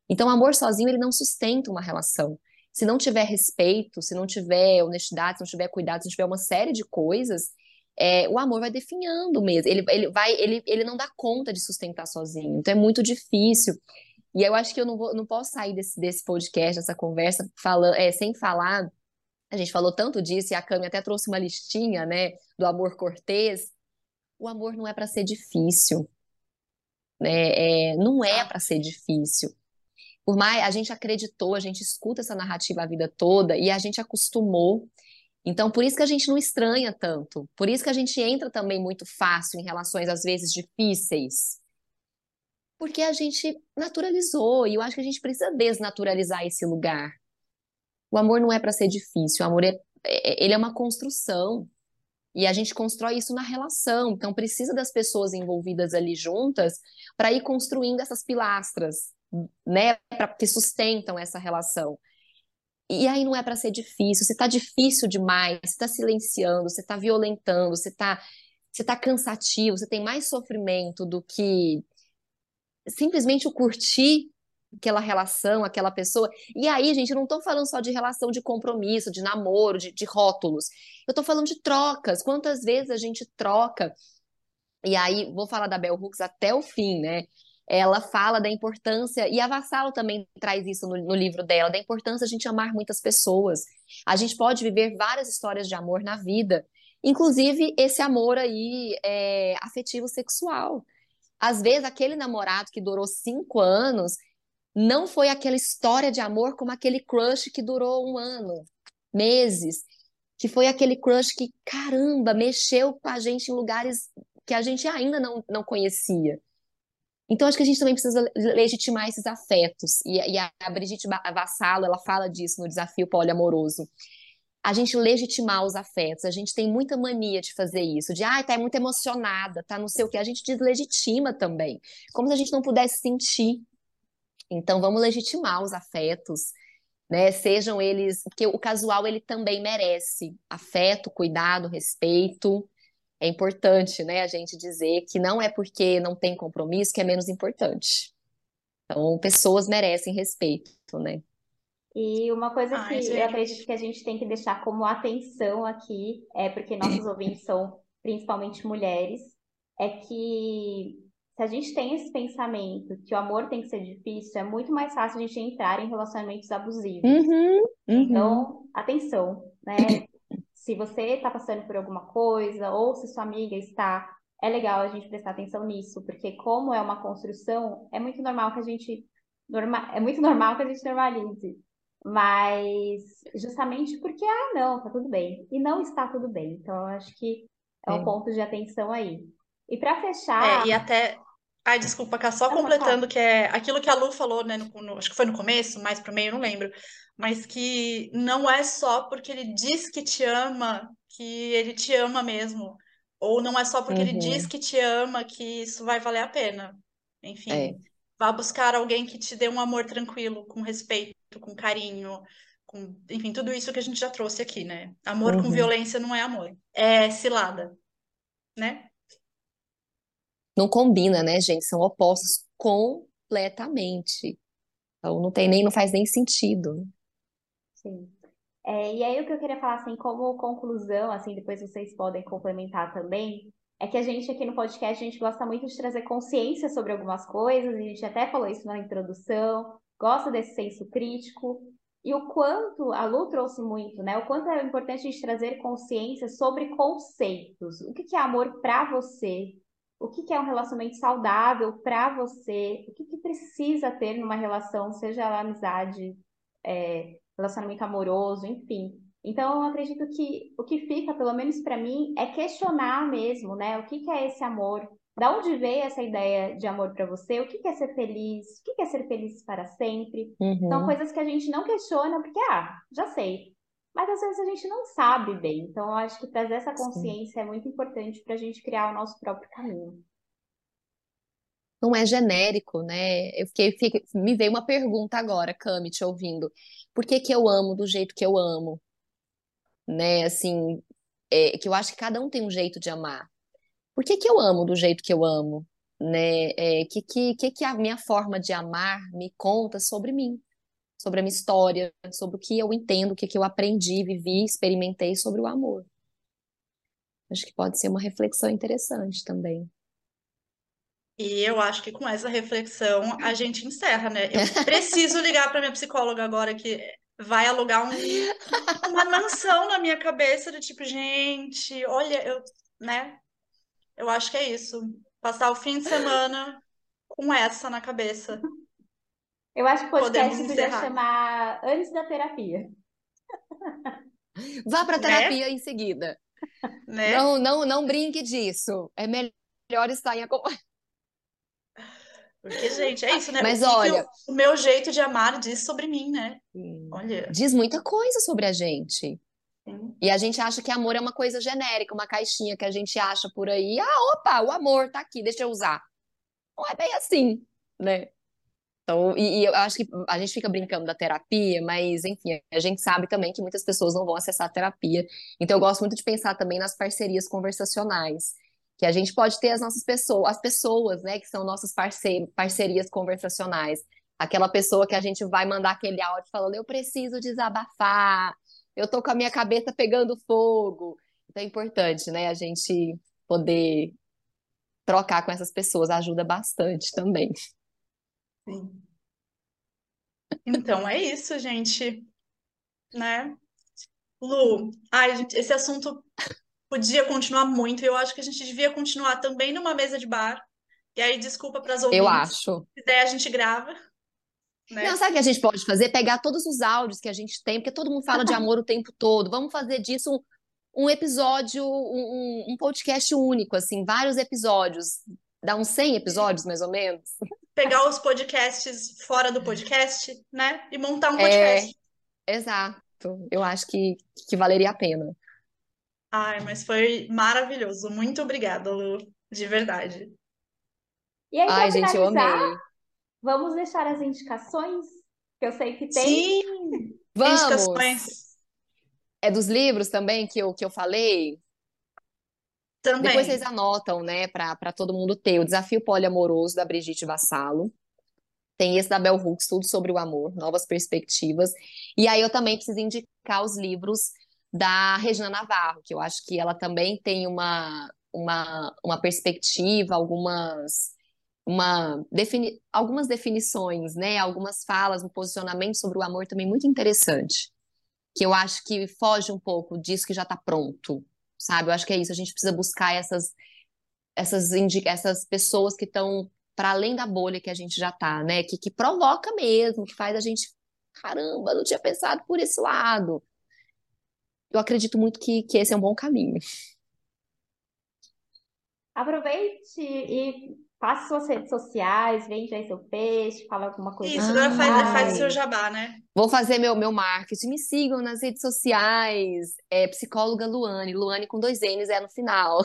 Então, o amor sozinho, ele não sustenta uma relação. Se não tiver respeito, se não tiver honestidade, se não tiver cuidado, se não tiver uma série de coisas, é, o amor vai definhando mesmo. Ele, ele vai, ele, ele não dá conta de sustentar sozinho. Então, é muito difícil. E eu acho que eu não vou, não posso sair desse, desse podcast, dessa conversa, falando, é, sem falar. A gente falou tanto disso, e a Cami até trouxe uma listinha, né, do amor cortês. O amor não é para ser difícil, né? É, não é para ser difícil. Por mais a gente acreditou, a gente escuta essa narrativa a vida toda e a gente acostumou. Então, por isso que a gente não estranha tanto. Por isso que a gente entra também muito fácil em relações às vezes difíceis. Porque a gente naturalizou, e eu acho que a gente precisa desnaturalizar esse lugar. O amor não é para ser difícil, o amor é, é- ele é uma construção. E a gente constrói isso na relação. Então, precisa das pessoas envolvidas ali juntas para ir construindo essas pilastras, né, pra, que sustentam essa relação. E aí não é para ser difícil. Se tá difícil demais, você tá silenciando, você tá violentando, você tá, você tá cansativo, você tem mais sofrimento do que simplesmente o curtir aquela relação, aquela pessoa. E aí, gente, eu não tô falando só de relação de compromisso, de namoro, de, de rótulos. Eu tô falando de trocas. Quantas vezes a gente troca? E aí, vou falar da Bell Hooks até o fim, né? ela fala da importância, e a Vassalo também traz isso no, no, livro dela, da importância de a gente amar muitas pessoas. A gente pode viver várias histórias de amor na vida, inclusive esse amor aí é, afetivo sexual. Às vezes, aquele namorado que durou cinco anos não foi aquela história de amor como aquele crush que durou um ano, meses, que foi aquele crush que, caramba, mexeu com a gente em lugares que a gente ainda não, não conhecia. Então, acho que a gente também precisa legitimar esses afetos. E, e a Brigitte Vassalo, ela fala disso no desafio poliamoroso. A gente legitimar os afetos. A gente tem muita mania de fazer isso, de, ah, tá muito emocionada, tá não sei o quê. A gente deslegitima também, como se a gente não pudesse sentir. Então, vamos legitimar os afetos, né? Sejam eles, porque o casual ele também merece afeto, cuidado, respeito é importante, né, a gente dizer que não é porque não tem compromisso que é menos importante. Então, pessoas merecem respeito, né? E uma coisa Ai, que gente. eu acredito que a gente tem que deixar como atenção aqui, é porque nossos ouvintes são principalmente mulheres, é que se a gente tem esse pensamento que o amor tem que ser difícil, é muito mais fácil a gente entrar em relacionamentos abusivos. Uhum, uhum. Então, atenção, né? se você está passando por alguma coisa ou se sua amiga está, é legal a gente prestar atenção nisso, porque como é uma construção, é muito normal que a gente norma, é muito normal que a gente normalize. Mas justamente porque, ah, não, tá tudo bem. E não está tudo bem. Então, eu acho que é um ponto de atenção aí. E para fechar. É, e até. Ai, desculpa, Cá, só completando que é aquilo que a Lu falou, né? No, no, acho que foi no começo, mais pro meio, não lembro mas que não é só porque ele diz que te ama que ele te ama mesmo. Ou não é só porque uhum. ele diz uhum. que te ama que isso vai valer a pena. Enfim, é. vá buscar alguém que te dê um amor tranquilo, com respeito, com carinho, com, enfim, tudo isso que a gente já trouxe aqui, né? Amor uhum. com violência não é amor, é cilada, né? Não combina, né, gente? São opostos completamente. Então não tem nem, não faz nem sentido. Sim. É, e aí o que eu queria falar, assim, como conclusão, assim, depois vocês podem complementar também, é que a gente aqui no podcast, a gente gosta muito de trazer consciência sobre algumas coisas, a gente até falou isso na introdução, gosta desse senso crítico, e o quanto, a Lu trouxe muito, né? O quanto é importante a gente trazer consciência sobre conceitos. O que, é amor para você? O que, é um relacionamento saudável para você? O que, precisa ter numa relação, seja ela amizade, é, relacionamento amoroso, enfim. Então, eu acredito que o que fica, pelo menos para mim, é questionar mesmo, né? O que é esse amor? Da onde veio essa ideia de amor para você? O que, é ser feliz? O que, que é ser feliz para sempre? Uhum. São coisas que a gente não questiona porque, ah, já sei. Mas às vezes a gente não sabe bem. Então, eu acho que trazer essa consciência Sim. é muito importante para a gente criar o nosso próprio caminho não é genérico, né? Eu fiquei, fiquei, me veio uma pergunta agora, Cami, te ouvindo. Por que que eu amo do jeito que eu amo? Né, assim, é, que eu acho que cada um tem um jeito de amar. Por que que eu amo do jeito que eu amo? Né? É, que, que, que a minha forma de amar me conta sobre mim? Sobre a minha história, sobre o que eu entendo, o que que eu aprendi, vivi, experimentei sobre o amor. Acho que pode ser uma reflexão interessante também. E eu acho que com essa reflexão a gente encerra, né? Eu preciso ligar para minha psicóloga agora que vai alugar um, uma mansão na minha cabeça do tipo, gente, olha, eu, né? Eu acho que é isso. Passar o fim de semana com essa na cabeça. Eu acho que o podcast podia chamar Antes da Terapia. Vá para né? terapia né? em seguida. Né? Não, não, não brinque disso. É melhor estar em acompanhamento. Porque, gente, é isso, né? Mas o olha. O, o meu jeito de amar diz sobre mim, né? Olha. Diz muita coisa sobre a gente. E a gente acha que amor é uma coisa genérica, uma caixinha que a gente acha por aí. Ah, opa, o amor tá aqui, deixa eu usar. Não é bem assim, né? Então, e, e, eu acho que a gente fica brincando da terapia, mas enfim, a gente sabe também que muitas pessoas não vão acessar a terapia. Então, eu gosto muito de pensar também nas parcerias conversacionais que a gente pode ter as nossas pessoas, as pessoas, né, que são nossas parce parcerias conversacionais. Aquela pessoa que a gente vai mandar aquele áudio falando, eu preciso desabafar, eu tô com a minha cabeça pegando fogo. Então é importante, né, a gente poder trocar com essas pessoas, ajuda bastante também. Sim. Então é isso, gente. Né? Lu, ai, gente, esse assunto podia continuar muito, e eu acho que a gente devia continuar também numa mesa de bar. E aí, desculpa para as Eu ouvintes. acho. Se der, a gente grava, né? Não, sabe o que a gente pode fazer? Pegar todos os áudios que a gente tem, porque todo mundo fala de amor o tempo todo. Vamos fazer disso um, um episódio, um, um- podcast único, assim, vários episódios. Dá uns 100 episódios, mais ou menos. Pegar os podcasts fora do podcast, né? E montar um É, podcast. exato. Eu acho que, que valeria a pena. Ai, mas foi maravilhoso. Muito obrigada, Lu. De verdade. E aí, Ai, gente, eu amei. Vamos deixar as indicações, que eu sei que tem. Sim, Vamos! indicações É dos livros também que eu, que eu falei? Depois também. vocês anotam, né, para para todo mundo ter. O Desafio Poliamoroso, da Brigitte Vassalo. Tem esse da Bell Hooks, tudo sobre o amor, novas perspectivas. E aí eu também preciso indicar os livros da Regina Navarro, que eu acho que ela também tem uma, uma, uma perspectiva, algumas, uma, defini algumas definições, né, algumas falas, um posicionamento sobre o amor também muito interessante. Que eu acho que foge um pouco disso que já está pronto, sabe? Eu acho que é isso, a gente precisa buscar essas, essas, essas pessoas que estão para além da bolha que a gente já tá, né? Que, que provoca mesmo, que faz a gente, caramba, não tinha pensado por esse lado. Eu acredito muito que, que esse é um bom caminho. Aproveite e passe suas redes sociais, vende aí seu peixe, fala alguma coisa Isso, agora faz, faz o faz. seu jabá, né? Vou fazer meu, meu marketing. Me sigam nas redes sociais. É psicóloga Luane. Luane com dois N's é no final.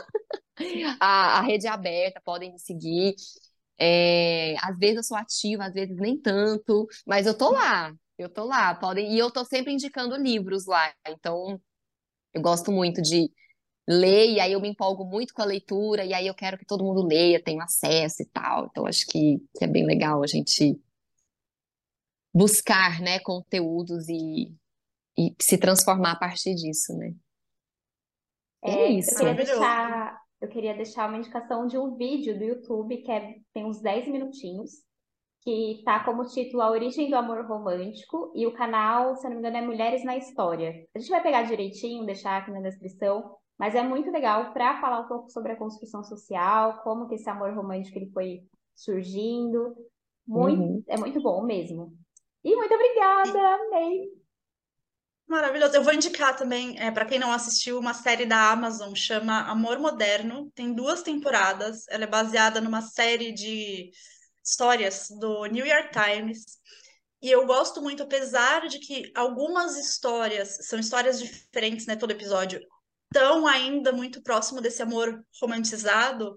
A, a rede é aberta, podem me seguir. É, às vezes eu sou ativa, às vezes nem tanto, mas eu tô lá. Eu tô lá. Podem, e eu tô sempre indicando livros lá. Então, eu gosto muito de ler, e aí eu me empolgo muito com a leitura, e aí eu quero que todo mundo leia, tenha acesso e tal. Então, acho que, que é bem legal a gente buscar, né, conteúdos e, e se transformar a partir disso, né? É É, eu isso. queria Maravilhoso. deixar, eu queria deixar uma indicação de um vídeo do YouTube que é- tem uns 10 minutinhos, que tá como título A Origem do Amor Romântico, e o canal, se eu não me engano, é Mulheres na História. A gente vai pegar direitinho, deixar aqui na descrição, mas é muito legal para falar um pouco sobre a construção social, como que esse amor romântico ele foi surgindo. Muito, Uhum. é muito bom mesmo. E muito obrigada, amei. Maravilhoso. Eu vou indicar também, é, para quem não assistiu, uma série da Amazon, chama Amor Moderno. Tem duas temporadas. Ela é baseada numa série de histórias do New York Times. E eu gosto muito, apesar de que algumas histórias são histórias diferentes, né? Todo episódio estão ainda muito próximo desse amor romantizado,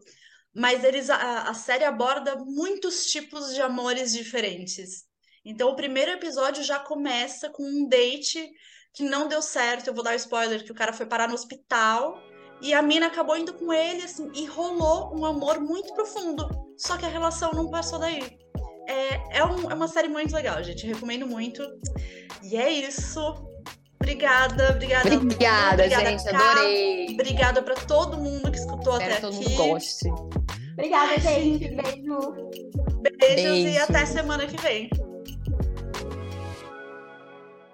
mas eles a, a série aborda muitos tipos de amores diferentes. Então, o primeiro episódio já começa com um date que não deu certo. Eu vou dar spoiler que o cara foi parar no hospital e a mina acabou indo com ele assim e rolou um amor muito profundo. Só que a relação não passou daí. É, é, um- é uma série muito legal, gente. Recomendo muito. E é isso. Obrigada, obrigada. Obrigada, obrigada, gente, Ká. adorei. Obrigada pra todo mundo que escutou Espero até que todo aqui. mundo goste. Obrigada, gente. Beijo. Beijos e Beijo. até semana que vem.